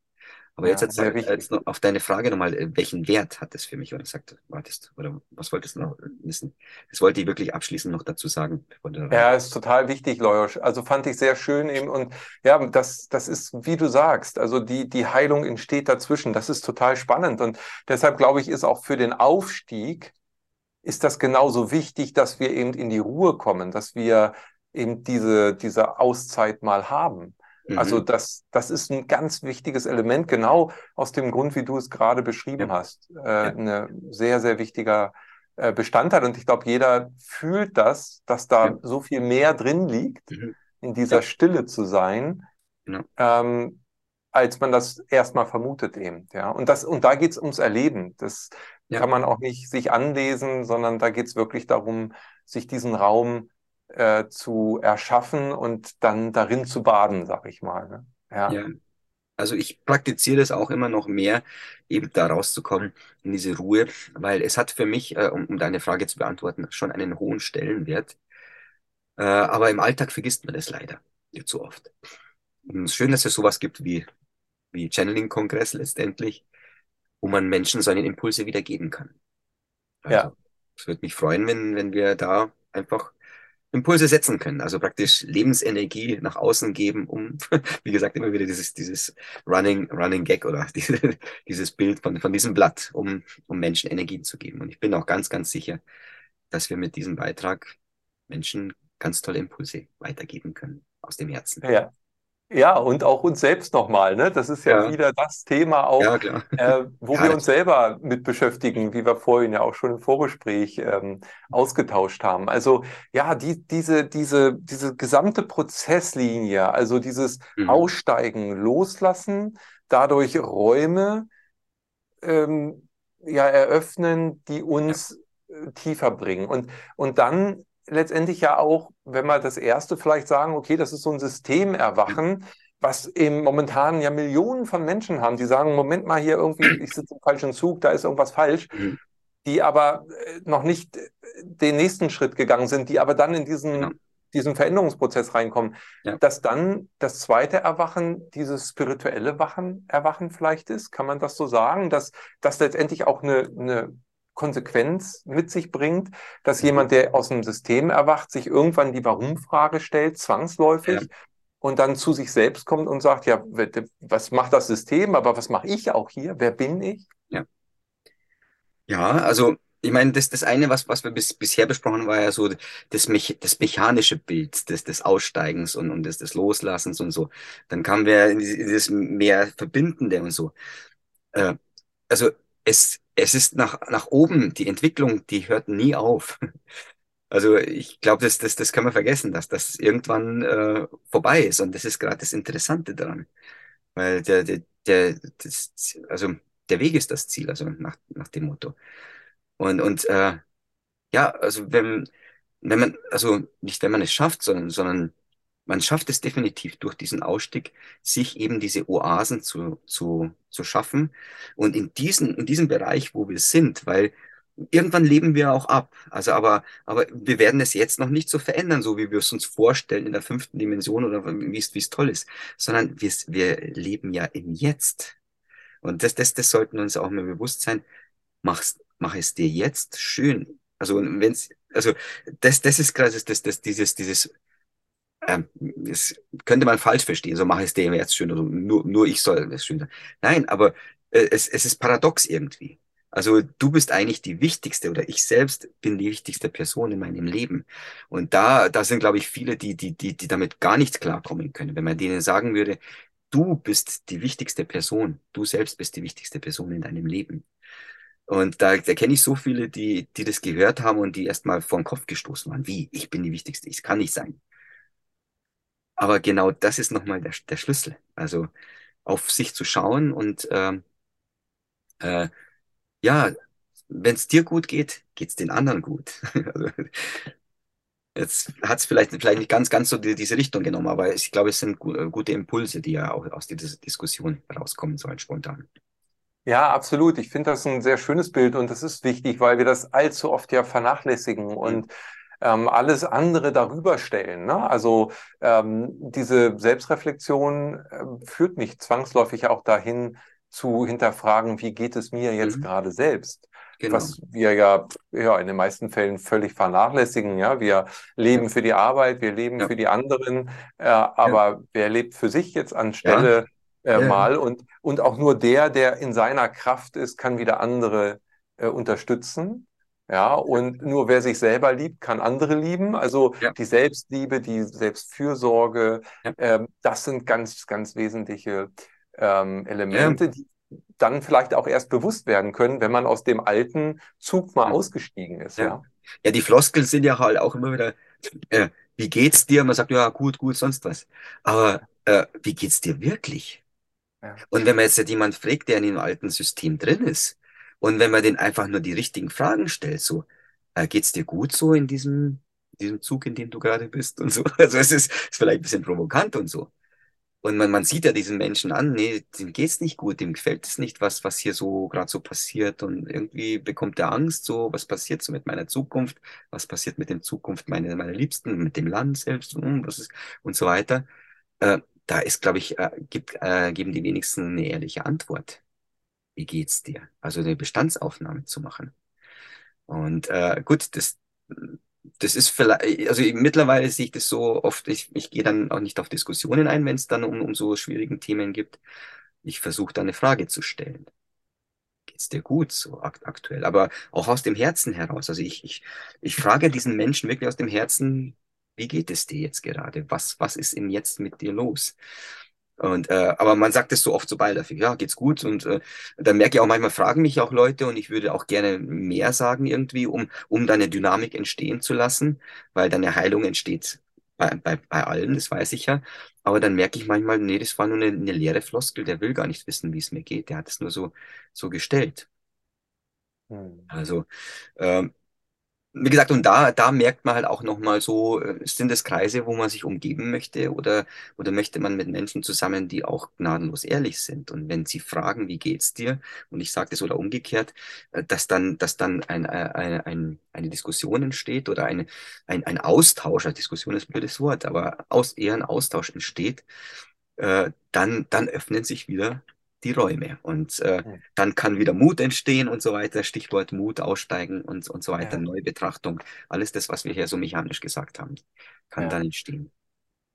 Aber ja, jetzt, jetzt, jetzt noch auf deine Frage nochmal, äh, welchen Wert hat das für mich? Oder sagt, wartest, oder was wolltest du noch wissen? Das wollte ich wirklich abschließend noch dazu sagen. Ja, ist total wichtig, Leuosch. Also fand ich sehr schön eben. Und ja, das, das ist, wie du sagst, also die, die Heilung entsteht dazwischen. Das ist total spannend. Und deshalb glaube ich, ist auch für den Aufstieg, ist das genauso wichtig, dass wir eben in die Ruhe kommen, dass wir eben diese, diese Auszeit mal haben. Also mhm. das, das ist ein ganz wichtiges Element, genau aus dem Grund, wie du es gerade beschrieben ja. hast. Äh, ja. Ein sehr, sehr wichtiger äh, Bestandteil. Und ich glaube, jeder fühlt das, dass da ja. so viel mehr drin liegt, mhm. in dieser Stille zu sein, genau. ähm, als man das erstmal vermutet eben. Ja? Und, das, und da geht es ums Erleben. Das kann man auch nicht sich anlesen, sondern da geht es wirklich darum, sich diesen Raum äh, zu erschaffen und dann darin zu baden, sag ich mal. Ne? Ja. ja. Also ich praktiziere das auch immer noch mehr, eben da rauszukommen in diese Ruhe, weil es hat für mich, äh, um, um deine Frage zu beantworten, schon einen hohen Stellenwert. Äh, aber im Alltag vergisst man das leider zu oft. Und es ist schön, dass es sowas gibt wie wie Channeling-Kongress letztendlich, wo man Menschen seine Impulse wiedergeben kann. Also, ja. Es würde mich freuen, wenn, wenn wir da einfach Impulse setzen können, also praktisch Lebensenergie nach außen geben, um, wie gesagt, immer wieder dieses, dieses Running, Running Gag oder diese, dieses Bild von, von diesem Blatt, um, um Menschen Energie zu geben. Und ich bin auch ganz, ganz sicher, dass wir mit diesem Beitrag Menschen ganz tolle Impulse weitergeben können aus dem Herzen. Ja. Ja, und auch uns selbst nochmal, ne? Das ist ja, ja. wieder das Thema auch, ja, äh, wo ja, wir uns selber mit beschäftigen, wie wir vorhin ja auch schon im Vorgespräch ähm, ausgetauscht haben. Also ja, die, diese, diese, diese gesamte Prozesslinie, also dieses mhm. Aussteigen, Loslassen, dadurch Räume ähm, ja, eröffnen, die uns äh, tiefer bringen. Und, und dann letztendlich ja auch, wenn wir das erste vielleicht sagen, okay, das ist so ein Systemerwachen, was eben momentan ja Millionen von Menschen haben, die sagen, Moment mal hier irgendwie, ich sitze im falschen Zug, da ist irgendwas falsch, mhm. die aber äh, noch nicht äh, den nächsten Schritt gegangen sind, die aber dann in diesen, genau. diesen Veränderungsprozess reinkommen, ja. dass dann das zweite Erwachen, dieses spirituelle Wachen, Erwachen vielleicht ist, kann man das so sagen, dass das letztendlich auch eine, eine Konsequenz mit sich bringt, dass mhm. jemand, der aus dem System erwacht, sich irgendwann die Warum-Frage stellt, zwangsläufig, ja. und dann zu sich selbst kommt und sagt, ja, was macht das System, aber was mache ich auch hier? Wer bin ich? Ja, ja also ich meine, das, das eine, was, was wir bis, bisher besprochen, war ja so das, Mech das mechanische Bild des, des Aussteigens und, und des, des Loslassens und so. Dann kamen wir in dieses mehr Verbindende und so. Äh, also es, es ist nach, nach oben, die Entwicklung, die hört nie auf. Also ich glaube, das, das, das kann man vergessen, dass das irgendwann äh, vorbei ist. Und das ist gerade das Interessante daran. Weil der, der, der, das, also der Weg ist das Ziel, also nach, nach dem Motto. Und, und äh, ja, also wenn, wenn man, also nicht wenn man es schafft, sondern, sondern man schafft es definitiv durch diesen Ausstieg, sich eben diese Oasen zu, zu, zu schaffen. Und in diesen, in diesem Bereich, wo wir sind, weil irgendwann leben wir auch ab. Also, aber, aber wir werden es jetzt noch nicht so verändern, so wie wir es uns vorstellen in der fünften Dimension oder wie es, wie es toll ist, sondern wir, wir leben ja im Jetzt. Und das, das, das sollten uns auch mal bewusst sein. Mach's, mach es dir jetzt schön. Also, wenn's, also, das, das ist das, das, das, dieses, dieses, ähm, das könnte man falsch verstehen, so mache ich es dem jetzt schön, oder nur, nur ich soll es schön sein. Nein, aber äh, es, es ist paradox irgendwie. Also du bist eigentlich die wichtigste oder ich selbst bin die wichtigste Person in meinem Leben. Und da, da sind, glaube ich, viele, die, die, die, die damit gar nicht klarkommen können. Wenn man denen sagen würde, du bist die wichtigste Person, du selbst bist die wichtigste Person in deinem Leben. Und da, da kenne ich so viele, die, die das gehört haben und die erstmal vor den Kopf gestoßen waren. Wie? Ich bin die wichtigste. Ich kann nicht sein. Aber genau das ist nochmal der, der Schlüssel. Also auf sich zu schauen und ähm, äh, ja, wenn es dir gut geht, geht es den anderen gut. also, jetzt hat es vielleicht, vielleicht nicht ganz, ganz so die, diese Richtung genommen, aber ich glaube, es sind gu gute Impulse, die ja auch aus dieser Diskussion rauskommen sollen, spontan. Ja, absolut. Ich finde das ein sehr schönes Bild und das ist wichtig, weil wir das allzu oft ja vernachlässigen. Mhm. Und ähm, alles andere darüber stellen. Ne? Also ähm, diese Selbstreflexion äh, führt nicht zwangsläufig auch dahin zu hinterfragen, wie geht es mir jetzt mhm. gerade selbst? Genau. Was wir ja, ja in den meisten Fällen völlig vernachlässigen. Ja, wir leben ja. für die Arbeit, wir leben ja. für die anderen, äh, aber ja. wer lebt für sich jetzt anstelle äh, mal und, und auch nur der, der in seiner Kraft ist, kann wieder andere äh, unterstützen. Ja, und nur wer sich selber liebt, kann andere lieben. Also ja. die Selbstliebe, die Selbstfürsorge, ja. ähm, das sind ganz, ganz wesentliche ähm, Elemente, ja. die dann vielleicht auch erst bewusst werden können, wenn man aus dem alten Zug mal ausgestiegen ist. Ja. ja, die Floskeln sind ja halt auch immer wieder, äh, wie geht's dir? Man sagt, ja, gut, gut, sonst was. Aber äh, wie geht's dir wirklich? Und wenn man jetzt jemand fragt, der in dem alten System drin ist, und wenn man den einfach nur die richtigen Fragen stellt, so, äh, geht's dir gut so in diesem, diesem Zug, in dem du gerade bist und so. Also es ist, ist vielleicht ein bisschen provokant und so. Und man, man sieht ja diesen Menschen an, nee, dem geht's nicht gut, dem gefällt es nicht, was, was hier so gerade so passiert. Und irgendwie bekommt er Angst, so, was passiert so mit meiner Zukunft, was passiert mit der Zukunft meiner, meiner Liebsten, mit dem Land selbst, und, hm, was ist, und so weiter. Äh, da ist, glaube ich, äh, gibt, äh, geben die wenigsten eine ehrliche Antwort. Wie geht's dir? Also eine Bestandsaufnahme zu machen. Und äh, gut, das, das ist vielleicht, also mittlerweile sehe ich das so oft, ich, ich gehe dann auch nicht auf Diskussionen ein, wenn es dann um, um so schwierigen Themen gibt. Ich versuche da eine Frage zu stellen. Geht's dir gut so akt aktuell? Aber auch aus dem Herzen heraus. Also ich, ich, ich frage diesen Menschen wirklich aus dem Herzen, wie geht es dir jetzt gerade? Was, was ist denn jetzt mit dir los? Und, äh, aber man sagt es so oft so beiläufig, ja, geht's gut. Und äh, dann merke ich auch manchmal, fragen mich auch Leute und ich würde auch gerne mehr sagen irgendwie, um, um deine Dynamik entstehen zu lassen, weil deine Heilung entsteht bei, bei, bei allen, das weiß ich ja. Aber dann merke ich manchmal, nee, das war nur eine, eine leere Floskel, der will gar nicht wissen, wie es mir geht. Der hat es nur so, so gestellt. Hm. Also, ähm, wie gesagt, und da, da merkt man halt auch nochmal so, äh, sind es Kreise, wo man sich umgeben möchte oder, oder möchte man mit Menschen zusammen, die auch gnadenlos ehrlich sind? Und wenn sie fragen, wie geht's dir? Und ich sage das oder umgekehrt, äh, dass dann, dass dann ein, äh, ein, ein, eine Diskussion entsteht oder eine, ein, ein Austausch, also Diskussion ist ein blödes Wort, aber aus, eher ein Austausch entsteht, äh, dann, dann öffnen sich wieder die Räume. Und äh, dann kann wieder Mut entstehen und so weiter. Stichwort Mut, Aussteigen und, und so weiter, ja. Neubetrachtung. Alles das, was wir hier so mechanisch gesagt haben, kann ja. dann entstehen.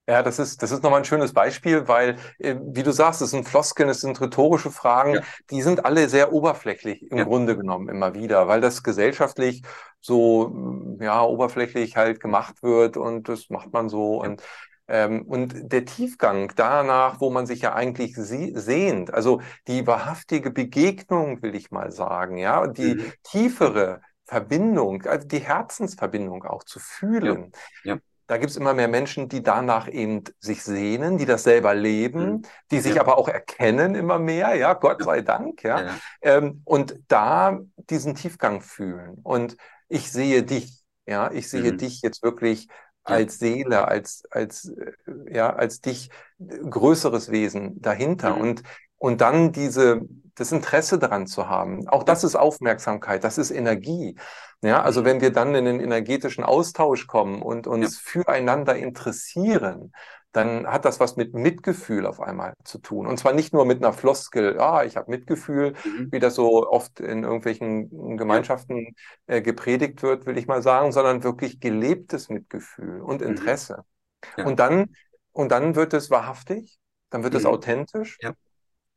Ja, das ist, das ist nochmal ein schönes Beispiel, weil, äh, wie du sagst, es sind Floskeln, es sind rhetorische Fragen, ja. die sind alle sehr oberflächlich im ja. Grunde genommen immer wieder, weil das gesellschaftlich so, ja, oberflächlich halt gemacht wird und das macht man so ja. und und der Tiefgang danach, wo man sich ja eigentlich sehnt, also die wahrhaftige Begegnung, will ich mal sagen, ja, die mhm. tiefere Verbindung, also die Herzensverbindung auch zu fühlen. Ja. Ja. Da gibt es immer mehr Menschen, die danach eben sich sehnen, die das selber leben, mhm. die sich ja. aber auch erkennen immer mehr, ja, Gott sei Dank, ja. Ähm, und da diesen Tiefgang fühlen. Und ich sehe dich, ja, ich sehe mhm. dich jetzt wirklich als Seele, als, als, äh, ja, als dich größeres Wesen dahinter. Mhm. Und, und dann diese, das Interesse daran zu haben. Auch das ist Aufmerksamkeit, das ist Energie. Ja, also mhm. wenn wir dann in den energetischen Austausch kommen und uns ja. füreinander interessieren, dann hat das was mit Mitgefühl auf einmal zu tun. Und zwar nicht nur mit einer Floskel, ah, ich habe Mitgefühl, mhm. wie das so oft in irgendwelchen Gemeinschaften äh, gepredigt wird, will ich mal sagen, sondern wirklich gelebtes Mitgefühl und mhm. Interesse. Mhm. Ja. Und dann, und dann wird es wahrhaftig, dann wird mhm. es authentisch. Ja.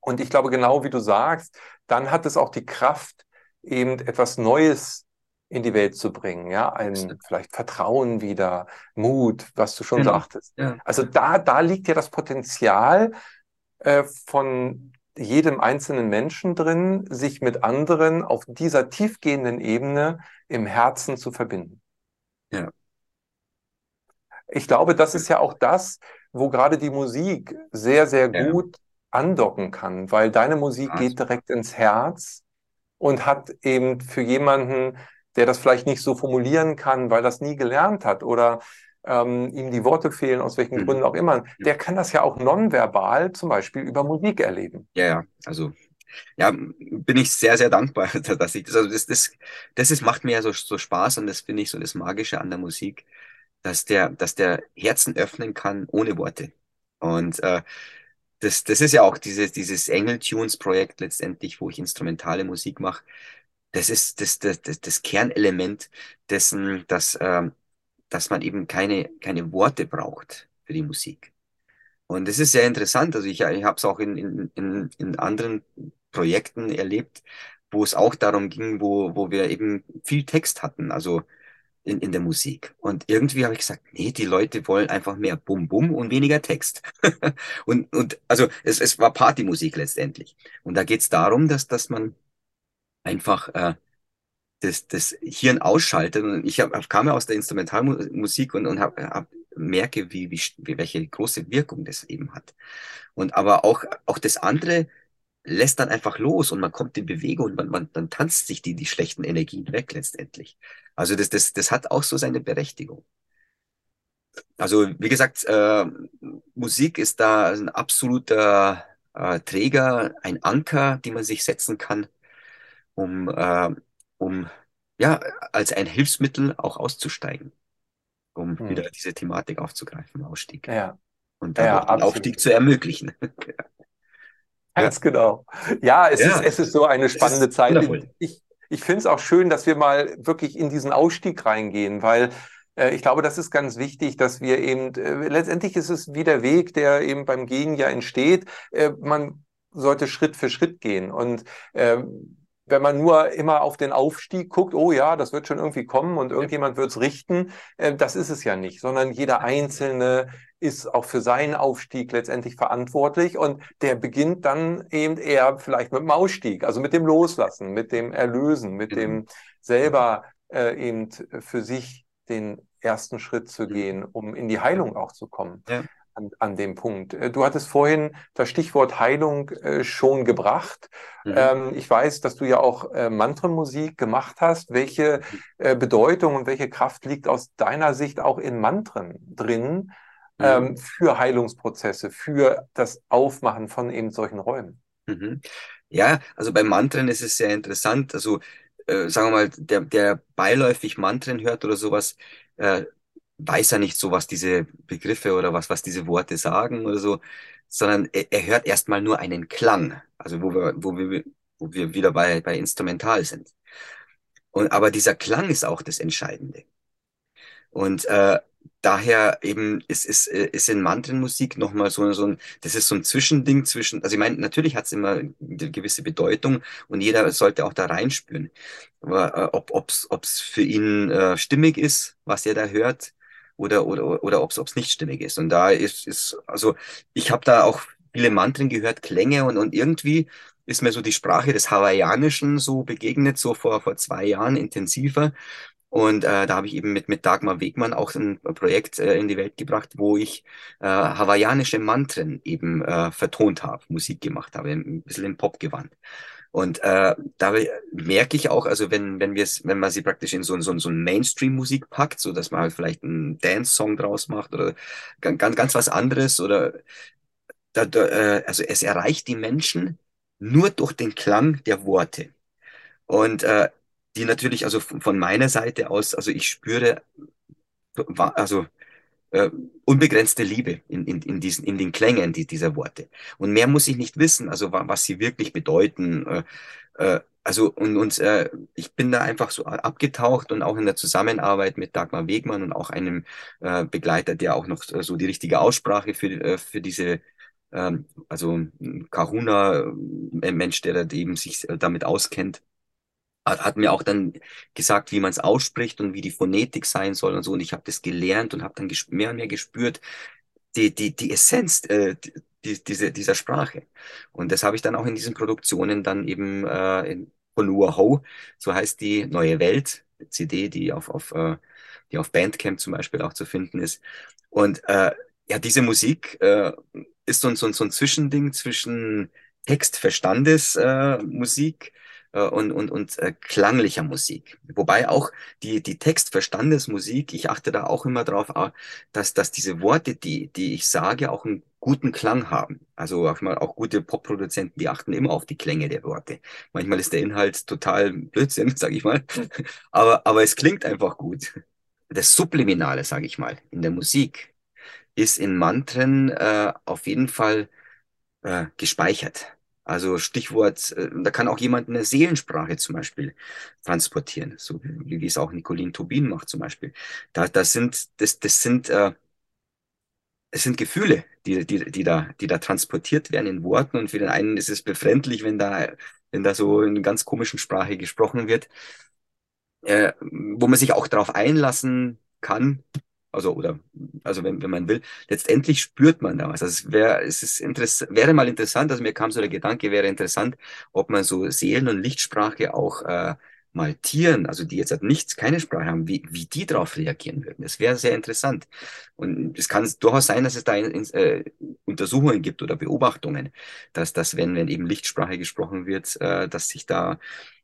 Und ich glaube, genau wie du sagst, dann hat es auch die Kraft, eben etwas Neues in die Welt zu bringen, ja, ein vielleicht Vertrauen wieder, Mut, was du schon genau. sagtest. Ja. Also da, da liegt ja das Potenzial äh, von jedem einzelnen Menschen drin, sich mit anderen auf dieser tiefgehenden Ebene im Herzen zu verbinden. Ja. Ich glaube, das ist ja auch das, wo gerade die Musik sehr, sehr gut ja. andocken kann, weil deine Musik also. geht direkt ins Herz und hat eben für jemanden, der das vielleicht nicht so formulieren kann, weil das nie gelernt hat oder ähm, ihm die Worte fehlen, aus welchen mhm. Gründen auch immer, der kann das ja auch nonverbal zum Beispiel über Musik erleben. Ja, ja, also ja, bin ich sehr, sehr dankbar, dass ich das, also das, das, das ist, macht mir ja so, so Spaß und das finde ich so das Magische an der Musik, dass der, dass der Herzen öffnen kann ohne Worte. Und äh, das, das ist ja auch dieses, dieses Engel-Tunes-Projekt letztendlich, wo ich instrumentale Musik mache das ist das, das, das, das Kernelement dessen, dass, ähm, dass man eben keine, keine Worte braucht für die Musik. Und das ist sehr interessant. Also ich, ich habe es auch in, in, in, in anderen Projekten erlebt, wo es auch darum ging, wo, wo wir eben viel Text hatten, also in, in der Musik. Und irgendwie habe ich gesagt, nee, die Leute wollen einfach mehr Bum Bum und weniger Text. und, und also es, es war Partymusik letztendlich. Und da geht es darum, dass, dass man einfach äh, das, das Hirn ausschaltet. Und ich hab, kam ja aus der Instrumentalmusik und, und hab, hab, merke, wie, wie, wie, welche große Wirkung das eben hat. Und aber auch, auch das andere lässt dann einfach los und man kommt in Bewegung und man, man, dann tanzt sich die, die schlechten Energien weg letztendlich. Also das, das, das hat auch so seine Berechtigung. Also wie gesagt, äh, Musik ist da ein absoluter äh, Träger, ein Anker, die man sich setzen kann um, äh, um ja, als ein Hilfsmittel auch auszusteigen, um hm. wieder diese Thematik aufzugreifen, Ausstieg. Ja. und dadurch ja, den Aufstieg zu ermöglichen. Ganz ja. genau. Ja, es, ja. Ist, es ist so eine spannende Zeit. Ich, ich finde es auch schön, dass wir mal wirklich in diesen Ausstieg reingehen, weil äh, ich glaube, das ist ganz wichtig, dass wir eben, äh, letztendlich ist es wie der Weg, der eben beim Gehen ja entsteht. Äh, man sollte Schritt für Schritt gehen. Und ähm, wenn man nur immer auf den Aufstieg guckt, oh ja, das wird schon irgendwie kommen und irgendjemand wird es richten, äh, das ist es ja nicht, sondern jeder Einzelne ist auch für seinen Aufstieg letztendlich verantwortlich und der beginnt dann eben eher vielleicht mit dem Ausstieg, also mit dem Loslassen, mit dem Erlösen, mit dem mhm. selber äh, eben für sich den ersten Schritt zu mhm. gehen, um in die Heilung auch zu kommen. Ja an, an dem Punkt. Äh, du hattest vorhin das Stichwort Heilung äh, schon gebracht. Mhm. Ähm, ich weiß, dass du ja auch äh, Mantrenmusik gemacht hast. Welche äh, Bedeutung und welche Kraft liegt aus deiner Sicht auch in Mantren drin mhm. ähm, für Heilungsprozesse, für das Aufmachen von eben solchen Räumen? Mhm. Ja, also bei Mantren ist es sehr interessant. Also sagen wir mal, der, der beiläufig Mantren hört oder sowas, äh, weiß er nicht so, was diese Begriffe oder was, was diese Worte sagen oder so, sondern er, er hört erstmal nur einen Klang, also wo wir, wo wir, wo wir wieder bei, bei Instrumental sind. Und, aber dieser Klang ist auch das Entscheidende. Und äh, daher eben ist, ist, ist in Mantrenmusik nochmal so, so ein, das ist so ein Zwischending zwischen, also ich meine, natürlich hat es immer eine gewisse Bedeutung und jeder sollte auch da reinspüren. Aber äh, ob ob's, ob's für ihn äh, stimmig ist, was er da hört, oder, oder, oder ob es nicht stimmig ist. Und da ist, ist also ich habe da auch viele Mantren gehört, Klänge und, und irgendwie ist mir so die Sprache des Hawaiianischen so begegnet, so vor, vor zwei Jahren intensiver. Und äh, da habe ich eben mit, mit Dagmar Wegmann auch ein Projekt äh, in die Welt gebracht, wo ich äh, hawaiianische Mantren eben äh, vertont habe, Musik gemacht habe, ein bisschen im Popgewand. Und äh, da merke ich auch, also wenn, wenn wir es, wenn man sie praktisch in so, so, so ein Mainstream-Musik packt, so dass man halt vielleicht einen Dance-Song draus macht oder ganz, ganz was anderes oder da, da, äh, also es erreicht die Menschen nur durch den Klang der Worte. Und äh, die natürlich, also von meiner Seite aus, also ich spüre, also äh, unbegrenzte Liebe in, in, in, diesen, in den Klängen die, dieser Worte. Und mehr muss ich nicht wissen, also was sie wirklich bedeuten. Äh, äh, also und, und äh, ich bin da einfach so abgetaucht und auch in der Zusammenarbeit mit Dagmar Wegmann und auch einem äh, Begleiter, der auch noch so die richtige Aussprache für, äh, für diese ähm, also Kahuna, ein Mensch, der da eben sich damit auskennt, hat, hat mir auch dann gesagt, wie man es ausspricht und wie die Phonetik sein soll und so. Und ich habe das gelernt und habe dann mehr und mehr gespürt, die, die, die Essenz äh, die, diese, dieser Sprache. Und das habe ich dann auch in diesen Produktionen dann eben äh, in, von Ho, so heißt die Neue Welt, CD, die auf, auf, äh, die auf Bandcamp zum Beispiel auch zu finden ist. Und äh, ja, diese Musik äh, ist so, so, so ein Zwischending zwischen Text-Verstandes-Musik äh, und, und, und äh, klanglicher Musik. Wobei auch die, die Textverstandesmusik, ich achte da auch immer drauf, äh, dass, dass diese Worte, die, die ich sage, auch einen guten Klang haben. Also auch, mal, auch gute Popproduzenten, die achten immer auf die Klänge der Worte. Manchmal ist der Inhalt total Blödsinn, sage ich mal, aber, aber es klingt einfach gut. Das Subliminale, sage ich mal, in der Musik ist in Mantren äh, auf jeden Fall äh, gespeichert. Also Stichwort, äh, da kann auch jemand eine Seelensprache zum Beispiel transportieren, so wie, wie es auch Nicolin Tobin macht zum Beispiel. Da, das sind, das, das sind, äh, es sind Gefühle, die, die, die da, die da transportiert werden in Worten. Und für den einen ist es befremdlich, wenn da, wenn da so in ganz komischen Sprache gesprochen wird, äh, wo man sich auch darauf einlassen kann, also oder also wenn, wenn man will, letztendlich spürt man da was. Also es wäre es ist interess wäre mal interessant, also mir kam so der Gedanke, wäre interessant, ob man so Seelen- und Lichtsprache auch äh, mal Tieren, also die jetzt halt nichts, keine Sprache haben, wie, wie die darauf reagieren würden. Das wäre sehr interessant. Und es kann durchaus sein, dass es da in, äh, Untersuchungen gibt oder Beobachtungen, dass, dass wenn, wenn eben Lichtsprache gesprochen wird, äh, dass sich da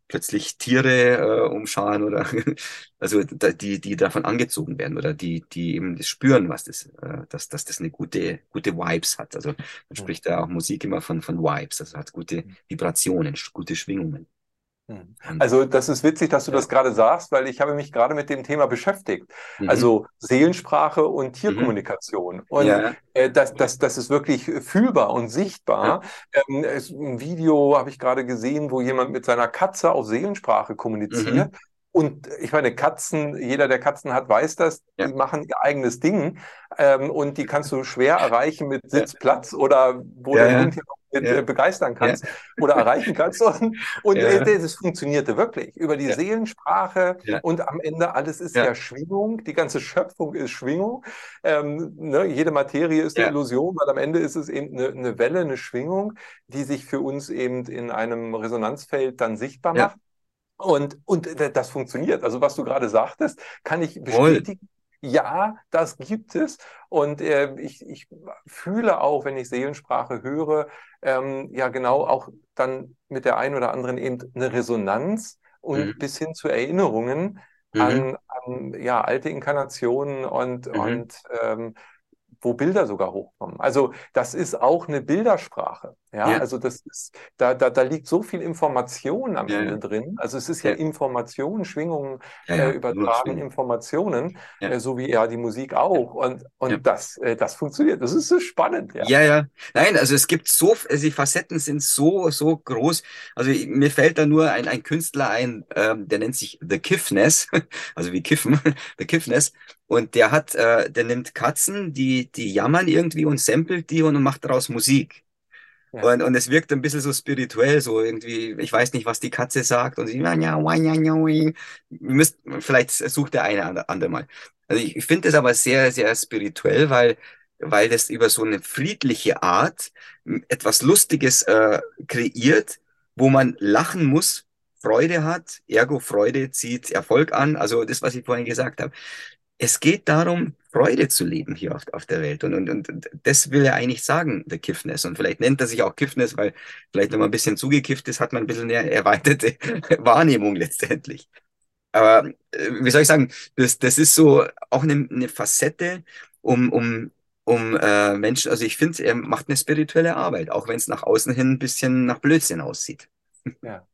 plötzlich Tiere äh, umscharen oder also die, die davon angezogen werden oder die, die eben das spüren, was das, äh, dass, dass das eine gute, gute Vibes hat. Also man spricht ja auch Musik immer von, von Vibes, also hat gute Vibrationen, gute Schwingungen. Hm. Also das ist witzig, dass du ja. das gerade sagst, weil ich habe mich gerade mit dem Thema beschäftigt. Mhm. Also Seelensprache und mhm. Tierkommunikation. Mhm. Und ja. äh, das, das, das ist wirklich fühlbar und sichtbar. Ja. Ähm, es, ein Video habe ich gerade gesehen, wo jemand mit seiner Katze auf Seelensprache kommuniziert. Mhm. Und ich meine, Katzen, jeder, der Katzen hat, weiß das, ja. die machen ihr eigenes Ding. Ähm, und die kannst du schwer erreichen mit Sitzplatz ja. oder wo ja, du den mit äh, begeistern kannst oder erreichen kannst. Und, und äh, das funktionierte wirklich über die Seelensprache. Und am Ende alles ist ja. Schwingung. Die ganze Schöpfung ist Schwingung. Ähm, ne? Jede Materie ist eine Illusion, weil am Ende ist es eben eine, eine, Welle, eine Schwingung, die sich für uns eben in einem Resonanzfeld dann sichtbar macht. Und, und das funktioniert. Also was du gerade sagtest, kann ich bestätigen. Voll. Ja, das gibt es. Und äh, ich, ich fühle auch, wenn ich Seelensprache höre, ähm, ja genau auch dann mit der einen oder anderen eben eine Resonanz und mhm. bis hin zu Erinnerungen mhm. an, an, ja, alte Inkarnationen und, mhm. und ähm, wo Bilder sogar hochkommen. Also das ist auch eine Bildersprache. Ja, ja. also das ist, da, da, da liegt so viel Information am ja. Ende drin. Also es ist ja, Information, Schwingungen, äh, übertragen Informationen, äh, so wie ja die Musik auch. Und, und das, äh, das funktioniert. Das ist so spannend. Ja. ja, ja. Nein, also es gibt so, also die Facetten sind so, so groß. Also mir fällt da nur ein, ein Künstler ein, ähm, der nennt sich The Kiffness, also wie Kiffen, The Kiffness. Und der hat, äh, der nimmt Katzen, die, die jammern irgendwie und samplet die und macht daraus Musik. Ja. Und, und es wirkt ein bisschen so spirituell, so irgendwie, ich weiß nicht, was die Katze sagt. Und sie, müsst, vielleicht sucht der eine andere mal. Also ich, ich finde das aber sehr, sehr spirituell, weil, weil das über so eine friedliche Art etwas Lustiges äh, kreiert, wo man lachen muss, Freude hat, ergo Freude zieht Erfolg an. Also das, was ich vorhin gesagt habe es geht darum, Freude zu leben hier auf, auf der Welt. Und, und, und das will er eigentlich sagen, der Kiffness. Und vielleicht nennt er sich auch Kiffness, weil vielleicht, wenn man ein bisschen zugekifft ist, hat man ein bisschen eine erweiterte Wahrnehmung letztendlich. Aber äh, wie soll ich sagen, das, das ist so auch eine, eine Facette, um, um, um äh, Menschen, also ich finde, er macht eine spirituelle Arbeit, auch wenn es nach außen hin ein bisschen nach Blödsinn aussieht. Ja.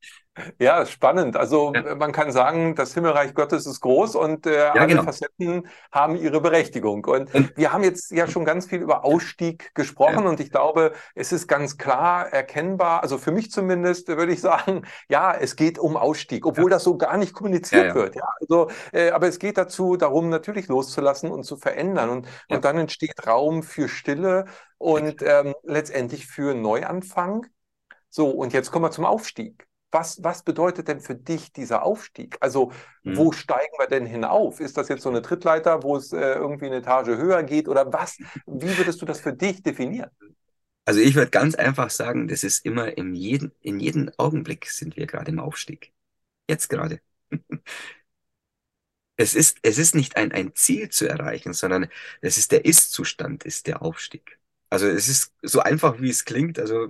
Ja, spannend. Also ja. man kann sagen, das Himmelreich Gottes ist groß und äh, ja, alle genau. Facetten haben ihre Berechtigung. Und, und, wir haben jetzt ja schon ganz viel über Ausstieg gesprochen ja. und ich glaube, es ist ganz klar erkennbar, also für mich zumindest würde ich sagen, ja, es geht um Ausstieg, obwohl das so gar nicht kommuniziert wird. Ja, also, äh, aber es geht dazu, darum natürlich loszulassen und zu verändern. Und, und dann entsteht Raum für Stille und ähm, letztendlich für Neuanfang. So, und jetzt kommen wir zum Aufstieg was, was bedeutet denn für dich dieser Aufstieg? Also, mhm. wo steigen wir denn hinauf? Ist das jetzt so eine Trittleiter, wo es äh, irgendwie eine Etage höher geht oder was? Wie würdest du das für dich definieren? Also, ich würde ganz einfach sagen, das ist immer in jedem, in jedem Augenblick sind wir gerade im Aufstieg. Jetzt gerade. Es ist, es ist nicht ein, ein Ziel zu erreichen, sondern es ist der Ist-Zustand, ist der Aufstieg. Also es ist so einfach, wie es klingt. Also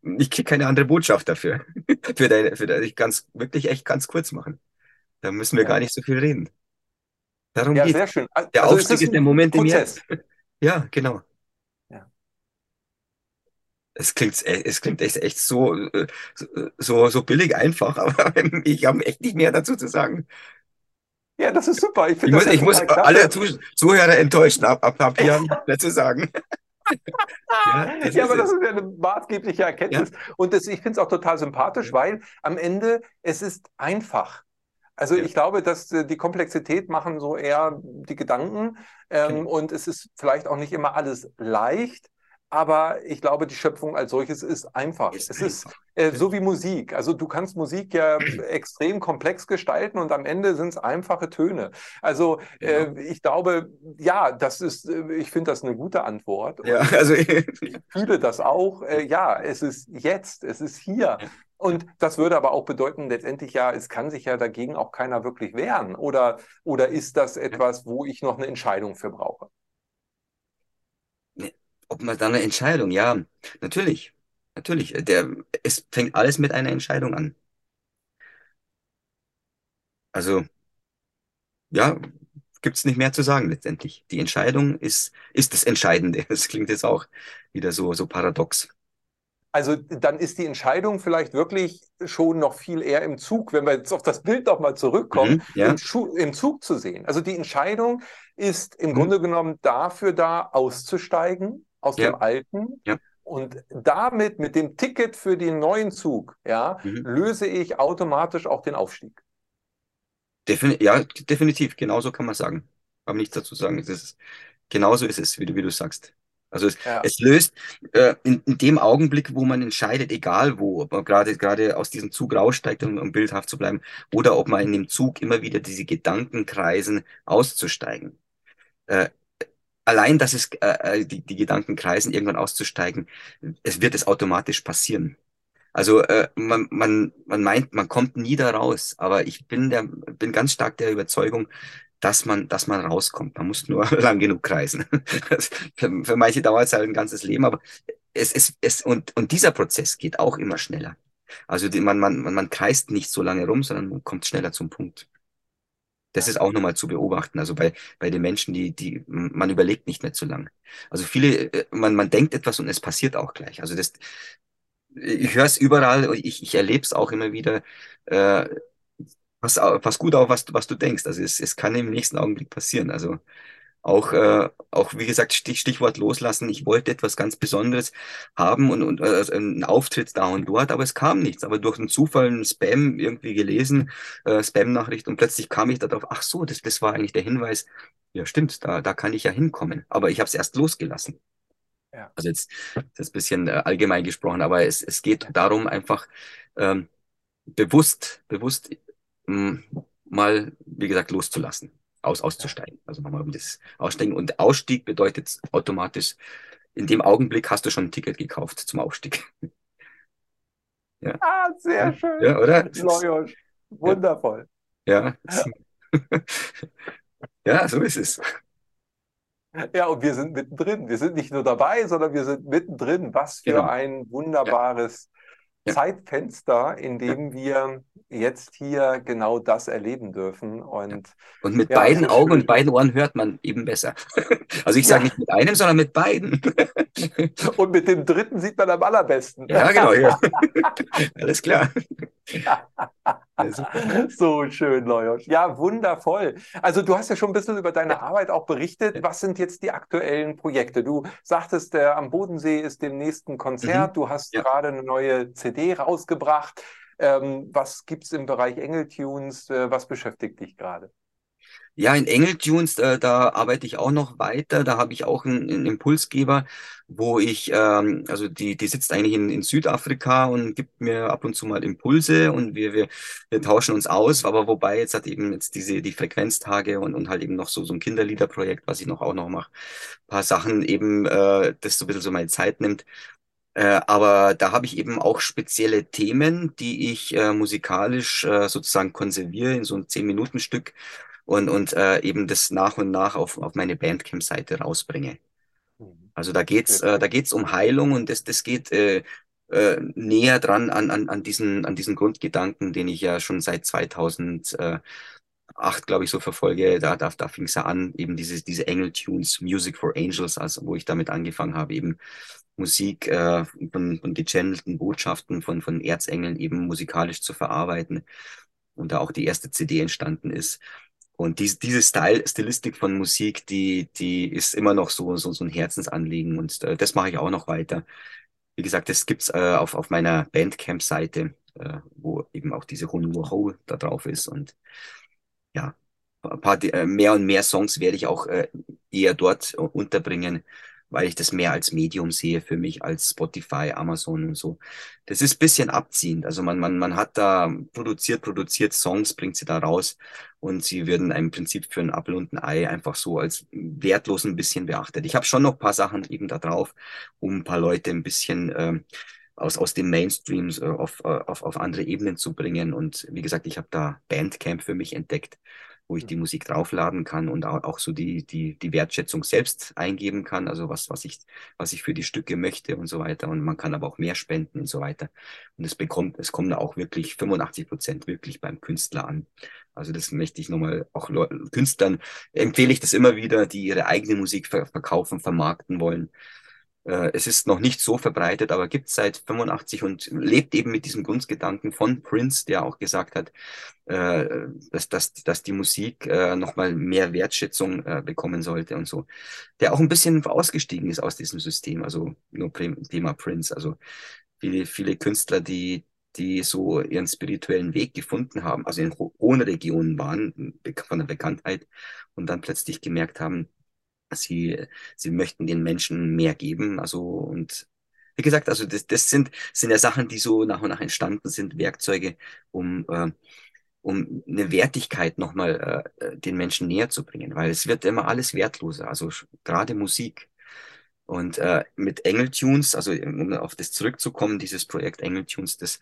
ich kriege keine andere Botschaft dafür. für deine, für deine, ich ganz wirklich echt ganz kurz machen. Da müssen wir ja. gar nicht so viel reden. Darum ja, geht. sehr schön. Der also Aufstieg ist, ist der Moment im Jetzt. Ja, genau. Ja. Es klingt, es klingt echt, echt so, so, so billig einfach, aber ich habe echt nicht mehr dazu zu sagen. Ja, das ist super. Ich, ich muss, ich muss alle Zuhörer enttäuschen. Ab, ab, ab hier wir zu sagen ja, ja aber das ist ja eine maßgebliche Erkenntnis. Ja. Und das, ich finde es auch total sympathisch, weil am Ende es ist einfach. Also ja. ich glaube, dass äh, die Komplexität machen so eher die Gedanken ähm, und es ist vielleicht auch nicht immer alles leicht, aber ich glaube, die Schöpfung als solches ist einfach. Ist es einfach. ist äh, so wie Musik. Also du kannst Musik ja extrem komplex gestalten und am Ende sind es einfache Töne. Also äh, ich glaube, ja, das ist, äh, ich finde das eine gute Antwort. Ja, also ich fühle das auch. Äh, ja, es ist jetzt, es ist hier. Und das würde aber auch bedeuten, letztendlich ja, es kann sich ja dagegen auch keiner wirklich wehren. Oder, oder ist das etwas, wo ich noch eine Entscheidung für brauche? Ob man dann eine Entscheidung, ja, natürlich, natürlich. Der, es fängt alles mit einer Entscheidung an. Also, ja, gibt es nicht mehr zu sagen letztendlich. Die Entscheidung ist, ist das Entscheidende. Das klingt jetzt auch wieder so, so paradox. Also dann ist die Entscheidung vielleicht wirklich schon noch viel eher im Zug, wenn wir jetzt auf das Bild noch mal zurückkommen, mhm, ja. im, im, Zug zu sehen. Also die Entscheidung ist im mhm. Grunde genommen dafür da, auszusteigen aus ja. dem Alten. Ja. Und damit, mit dem Ticket für den neuen Zug, ja, mhm. löse ich automatisch auch den Aufstieg. Defin ja, definitiv, genauso kann man sagen. Aber nichts dazu sagen. Es ist, genauso ist es, wie du, wie du sagst. Also es, ja. es löst äh, in, in, dem Augenblick, wo man entscheidet, egal wo, ob man gerade gerade aus diesem Zug raussteigt, um, um bildhaft zu bleiben, oder ob man in dem Zug immer wieder diese Gedanken kreisen, auszusteigen. Äh, allein, dass es äh, äh die, die Gedanken kreisen, irgendwann auszusteigen, es wird es automatisch passieren. Also äh, man, man, man meint, man kommt nie da raus, aber ich bin der, bin ganz stark der Überzeugung, dass man, dass man rauskommt. Man muss nur lang genug kreisen. für, für manche dauert es halt ein ganzes Leben, aber es, es, es, und, und dieser Prozess geht auch immer schneller. Also die, man, man, man kreist nicht so lange rum, sondern man kommt schneller zum Punkt. Das ist auch nochmal zu beobachten. Also bei, bei den Menschen, die, die, man überlegt nicht mehr zu lang. Also viele, äh, man, man denkt etwas und es passiert auch gleich. Also das, ich höre es überall, ich, ich erlebe es auch immer wieder. Äh, pass, pass gut auf, was, was du denkst. Also es, es kann im nächsten Augenblick passieren. Also auch, äh, auch wie gesagt, Stich, Stichwort loslassen. Ich wollte etwas ganz Besonderes haben und, und äh, einen Auftritt da und dort, aber es kam nichts. Aber durch einen Zufall, einen Spam irgendwie gelesen, äh, Spam-Nachricht und plötzlich kam ich darauf, ach so, das, das war eigentlich der Hinweis. Ja, stimmt, da, da kann ich ja hinkommen. Aber ich habe es erst losgelassen. Ja. Also jetzt das ist ein bisschen äh, allgemein gesprochen, aber es, es geht darum, einfach ähm, bewusst, bewusst mh, mal, wie gesagt, loszulassen, aus, auszusteigen. Also nochmal um das Aussteigen. Und Ausstieg bedeutet automatisch, in dem Augenblick hast du schon ein Ticket gekauft zum Aufstieg. ja. Ah, sehr schön. Ja, oder? Lojos. Wundervoll. Ja. ja, so ist es. Ja, und wir sind mittendrin. Wir sind nicht nur dabei, sondern wir sind mittendrin. Was für genau. ein wunderbares ja. Zeitfenster, in dem wir jetzt hier genau das erleben dürfen. Und, und mit ja, beiden Augen und beiden Ohren hört man eben besser. Also ich sage nicht mit einem, sondern mit beiden. Und mit dem dritten sieht man am allerbesten. Ja, genau. Ja. Alles klar. so schön, Leuosch. Ja, wundervoll. Also du hast ja schon ein bisschen über deine Arbeit auch berichtet. Was sind jetzt die aktuellen Projekte? Du sagtest, der am Bodensee ist dem nächsten Konzert. Mhm. Du hast ja. gerade eine neue CD rausgebracht. Ähm, was gibt es im Bereich Engeltunes? Äh, was beschäftigt dich gerade? Ja, in Engeltunes, äh, da arbeite ich auch noch weiter. Da habe ich auch einen, einen Impulsgeber, wo ich, ähm, also die, die sitzt eigentlich in, in Südafrika und gibt mir ab und zu mal Impulse und wir, wir, wir tauschen uns aus. Aber wobei jetzt hat eben jetzt diese die Frequenztage und, und halt eben noch so, so ein Kinderliederprojekt, was ich noch auch noch mache. Paar Sachen eben, äh, das so ein bisschen so meine Zeit nimmt. Äh, aber da habe ich eben auch spezielle Themen, die ich äh, musikalisch äh, sozusagen konserviere in so ein Zehn-Minuten-Stück und, und äh, eben das nach und nach auf, auf meine Bandcamp-Seite rausbringe. Mhm. Also da geht's, äh, da geht's um Heilung und das, das geht äh, äh, näher dran an, an, an, diesen, an diesen Grundgedanken, den ich ja schon seit 2008, glaube ich, so verfolge. Da, da, da fing es ja an, eben diese, diese Engel-Tunes, Music for Angels, also wo ich damit angefangen habe, eben Musik äh, von, von gechannelten Botschaften von, von Erzengeln eben musikalisch zu verarbeiten. Und da auch die erste CD entstanden ist. Und dies, diese Style, Stilistik von Musik, die, die ist immer noch so, so, so ein Herzensanliegen und äh, das mache ich auch noch weiter. Wie gesagt, das gibt's äh, auf, auf meiner Bandcamp-Seite, äh, wo eben auch diese Hunwo Ho da drauf ist und ja, ein paar äh, mehr und mehr Songs werde ich auch äh, eher dort unterbringen weil ich das mehr als Medium sehe für mich als Spotify, Amazon und so. Das ist bisschen abziehend. Also man, man, man hat da produziert, produziert Songs, bringt sie da raus und sie werden im Prinzip für ein Apfel und ein Ei einfach so als wertlos ein bisschen beachtet. Ich habe schon noch paar Sachen eben da drauf, um ein paar Leute ein bisschen äh, aus, aus dem Mainstreams äh, auf, äh, auf, auf andere Ebenen zu bringen. Und wie gesagt, ich habe da Bandcamp für mich entdeckt wo ich die Musik draufladen kann und auch, so die, die, die Wertschätzung selbst eingeben kann, also was, was ich, was ich für die Stücke möchte und so weiter. Und man kann aber auch mehr spenden und so weiter. Und es bekommt, es kommen da auch wirklich 85 Prozent wirklich beim Künstler an. Also das möchte ich nochmal auch Le Künstlern empfehle ich das immer wieder, die ihre eigene Musik ver verkaufen, vermarkten wollen. Äh, es ist noch nicht so verbreitet, aber gibt es seit 85 und lebt eben mit diesem Grundgedanken von Prince, der auch gesagt hat, äh, dass, dass, dass die Musik äh, nochmal mehr Wertschätzung bekommen sollte und so. Der auch ein bisschen ausgestiegen ist aus diesem System, also nur Thema Prince. Also viele, viele Künstler, die, die so ihren spirituellen Weg gefunden haben, also in hohen Regionen waren, von der Bekanntheit, und dann plötzlich gemerkt haben, sie, sie möchten den Menschen mehr geben. Also, und wie gesagt, also das, das sind, sind ja Sachen, die so nach und nach entstanden sind, Werkzeuge, um, äh, um eine Wertigkeit nochmal äh, den Menschen näher zu bringen, weil es wird immer alles wertloser, also gerade Musik. Und äh, mit Engeltunes, also um auf das zurückzukommen, dieses Projekt Engeltunes, das,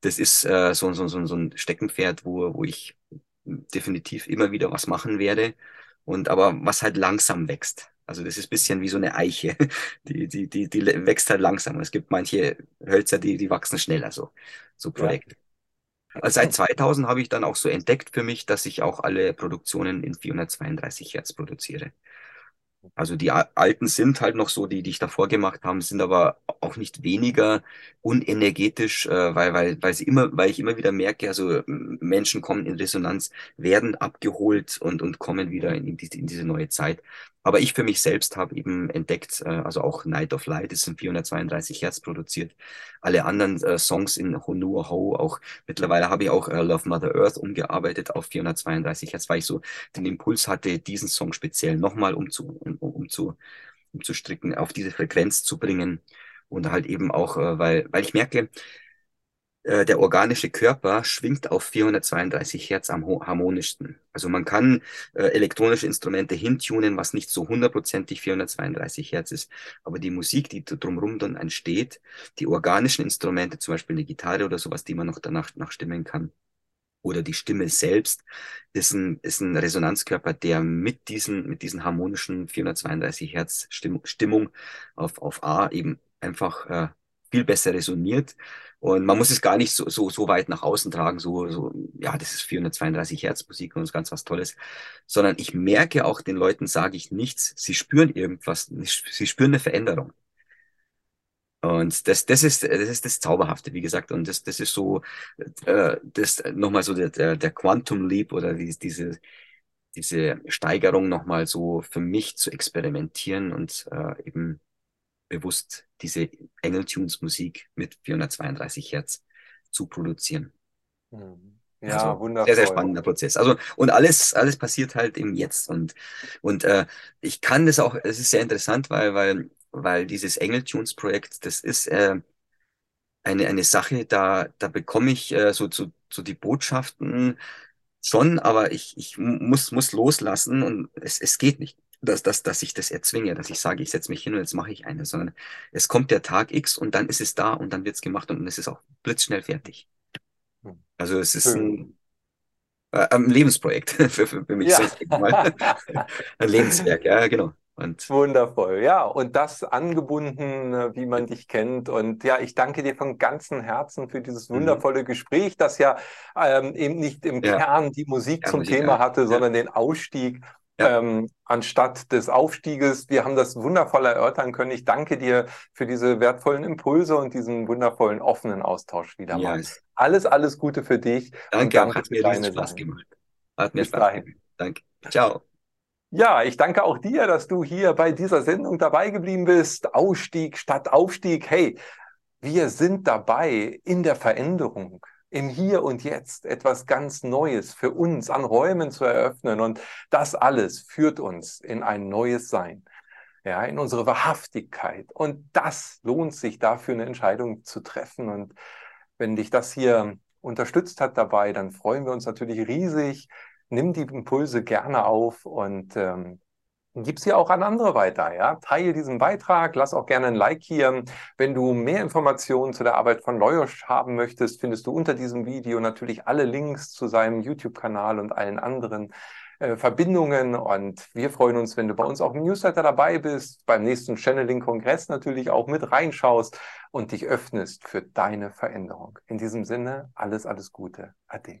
das ist äh, so, so, so, so ein Steckenpferd, wo, wo ich definitiv immer wieder was machen werde. Und aber was halt langsam wächst. Also das ist bisschen wie so eine Eiche. Die, die, die, die wächst halt langsam. Es gibt manche Hölzer, die, die wachsen schneller, so, so Projekte. Ja. Also seit 2000 habe ich dann auch so entdeckt für mich, dass ich auch alle Produktionen in 432 Hertz produziere. Also die alten sind halt noch so, die, die ich davor gemacht haben, sind aber auch nicht weniger unenergetisch, äh, weil, weil, weil sie immer, weil ich immer wieder merke, also Menschen kommen in Resonanz, werden abgeholt und, und kommen wieder in, die, in diese neue Zeit. Aber ich für mich selbst habe eben entdeckt, äh, also auch Night of Light ist in 432 Hertz produziert. Alle anderen äh, Songs in Honua Ho, auch mittlerweile habe ich auch äh, Love Mother Earth umgearbeitet auf 432 Hertz, weil ich so den Impuls hatte, diesen Song speziell nochmal umzu, um, um, zu, um zu stricken, auf diese Frequenz zu bringen. Und halt eben auch, äh, weil, weil ich merke, äh, der organische Körper schwingt auf 432 Hertz am harmonischsten. Also man kann äh, elektronische Instrumente hintunen, was nicht so hundertprozentig 432 Hertz ist, aber die Musik, die drumherum dann entsteht, die organischen Instrumente, zum Beispiel eine Gitarre oder sowas, die man noch danach nachstimmen kann, oder die Stimme selbst, ist ein, ist ein Resonanzkörper, der mit diesen, mit diesen harmonischen 432 Hertz Stimmung auf, auf A eben einfach äh, viel besser resoniert und man muss es gar nicht so, so, so weit nach außen tragen, so, so, ja, das ist 432 Hertz Musik und ist ganz was Tolles, sondern ich merke auch den Leuten, sage ich nichts, sie spüren irgendwas, sie spüren eine Veränderung. Und das, das ist, das ist das Zauberhafte, wie gesagt. Und das, das ist so, äh, das nochmal so der, der, der Quantum Leap oder die, diese, diese Steigerung nochmal so für mich zu experimentieren und äh, eben bewusst diese Engeltunes-Musik mit 432 Hertz zu produzieren. Mhm. Ja, also, wundervoll. Sehr, sehr spannender Prozess. Also, und alles, alles passiert halt im Jetzt. Und, und äh, ich kann das auch, es ist sehr interessant, weil, weil, weil dieses Engeltunes-Projekt, das ist äh, eine, eine Sache, da, da bekomme ich äh, so, so, so die Botschaften schon, aber ich, ich muss, muss loslassen und es, es geht nicht dass, dass, dass ich das erzwinge, dass ich sage, ich setze mich hin und jetzt mache ich eine, sondern es kommt der Tag X und dann ist es da und dann wird es gemacht und es ist auch blitzschnell fertig. Hm. Also es ist ein, äh, ein Lebensprojekt für, für, für mich ja. ein Lebenswerk, ja, genau. Und Wundervoll, ja. Und das angebunden, äh, wie man dich kennt. Und ja, ich danke dir von ganzem Herzen für dieses mhm. wundervolle mhm. Gespräch, das ja ähm, eben nicht im ja. Kern die Musik ja, zum Musik, Thema hatte, sondern den Ausstieg ja. ähm, anstatt des Aufstieges. Wir haben das wundervoll erörtern können. Ich danke dir für diese wertvollen Impulse und diesen wundervollen offenen Austausch wieder mal. Yes. Alles, alles Gute für dich. Danke, danke hat mir deine Spaß gemacht. Hat mir Bis Spaß dahin. gemacht. Danke. Ciao. Ja, ich danke auch dir, dass du hier bei dieser Sendung dabei geblieben bist. Ausstieg statt Aufstieg. Hey, wir sind dabei in der Veränderung im Hier und Jetzt etwas ganz Neues für uns an Räumen zu eröffnen. Und das alles führt uns in ein neues Sein, ja, in unsere Wahrhaftigkeit. Und das lohnt sich dafür, eine Entscheidung zu treffen. Und wenn dich das hier unterstützt hat dabei, dann freuen wir uns natürlich riesig. Nimm die Impulse gerne auf und ähm, Gib sie auch an andere weiter, ja. Teile diesen Beitrag, lass auch gerne ein Like hier. Wenn du mehr Informationen zu der Arbeit von Leuosch haben möchtest, findest du unter diesem Video natürlich alle Links zu seinem YouTube-Kanal und allen anderen äh, Verbindungen. Und wir freuen uns, wenn du bei uns auch im Newsletter dabei bist, beim nächsten Channeling-Kongress natürlich auch mit reinschaust und dich öffnest für deine Veränderung. In diesem Sinne, alles, alles Gute. Ade.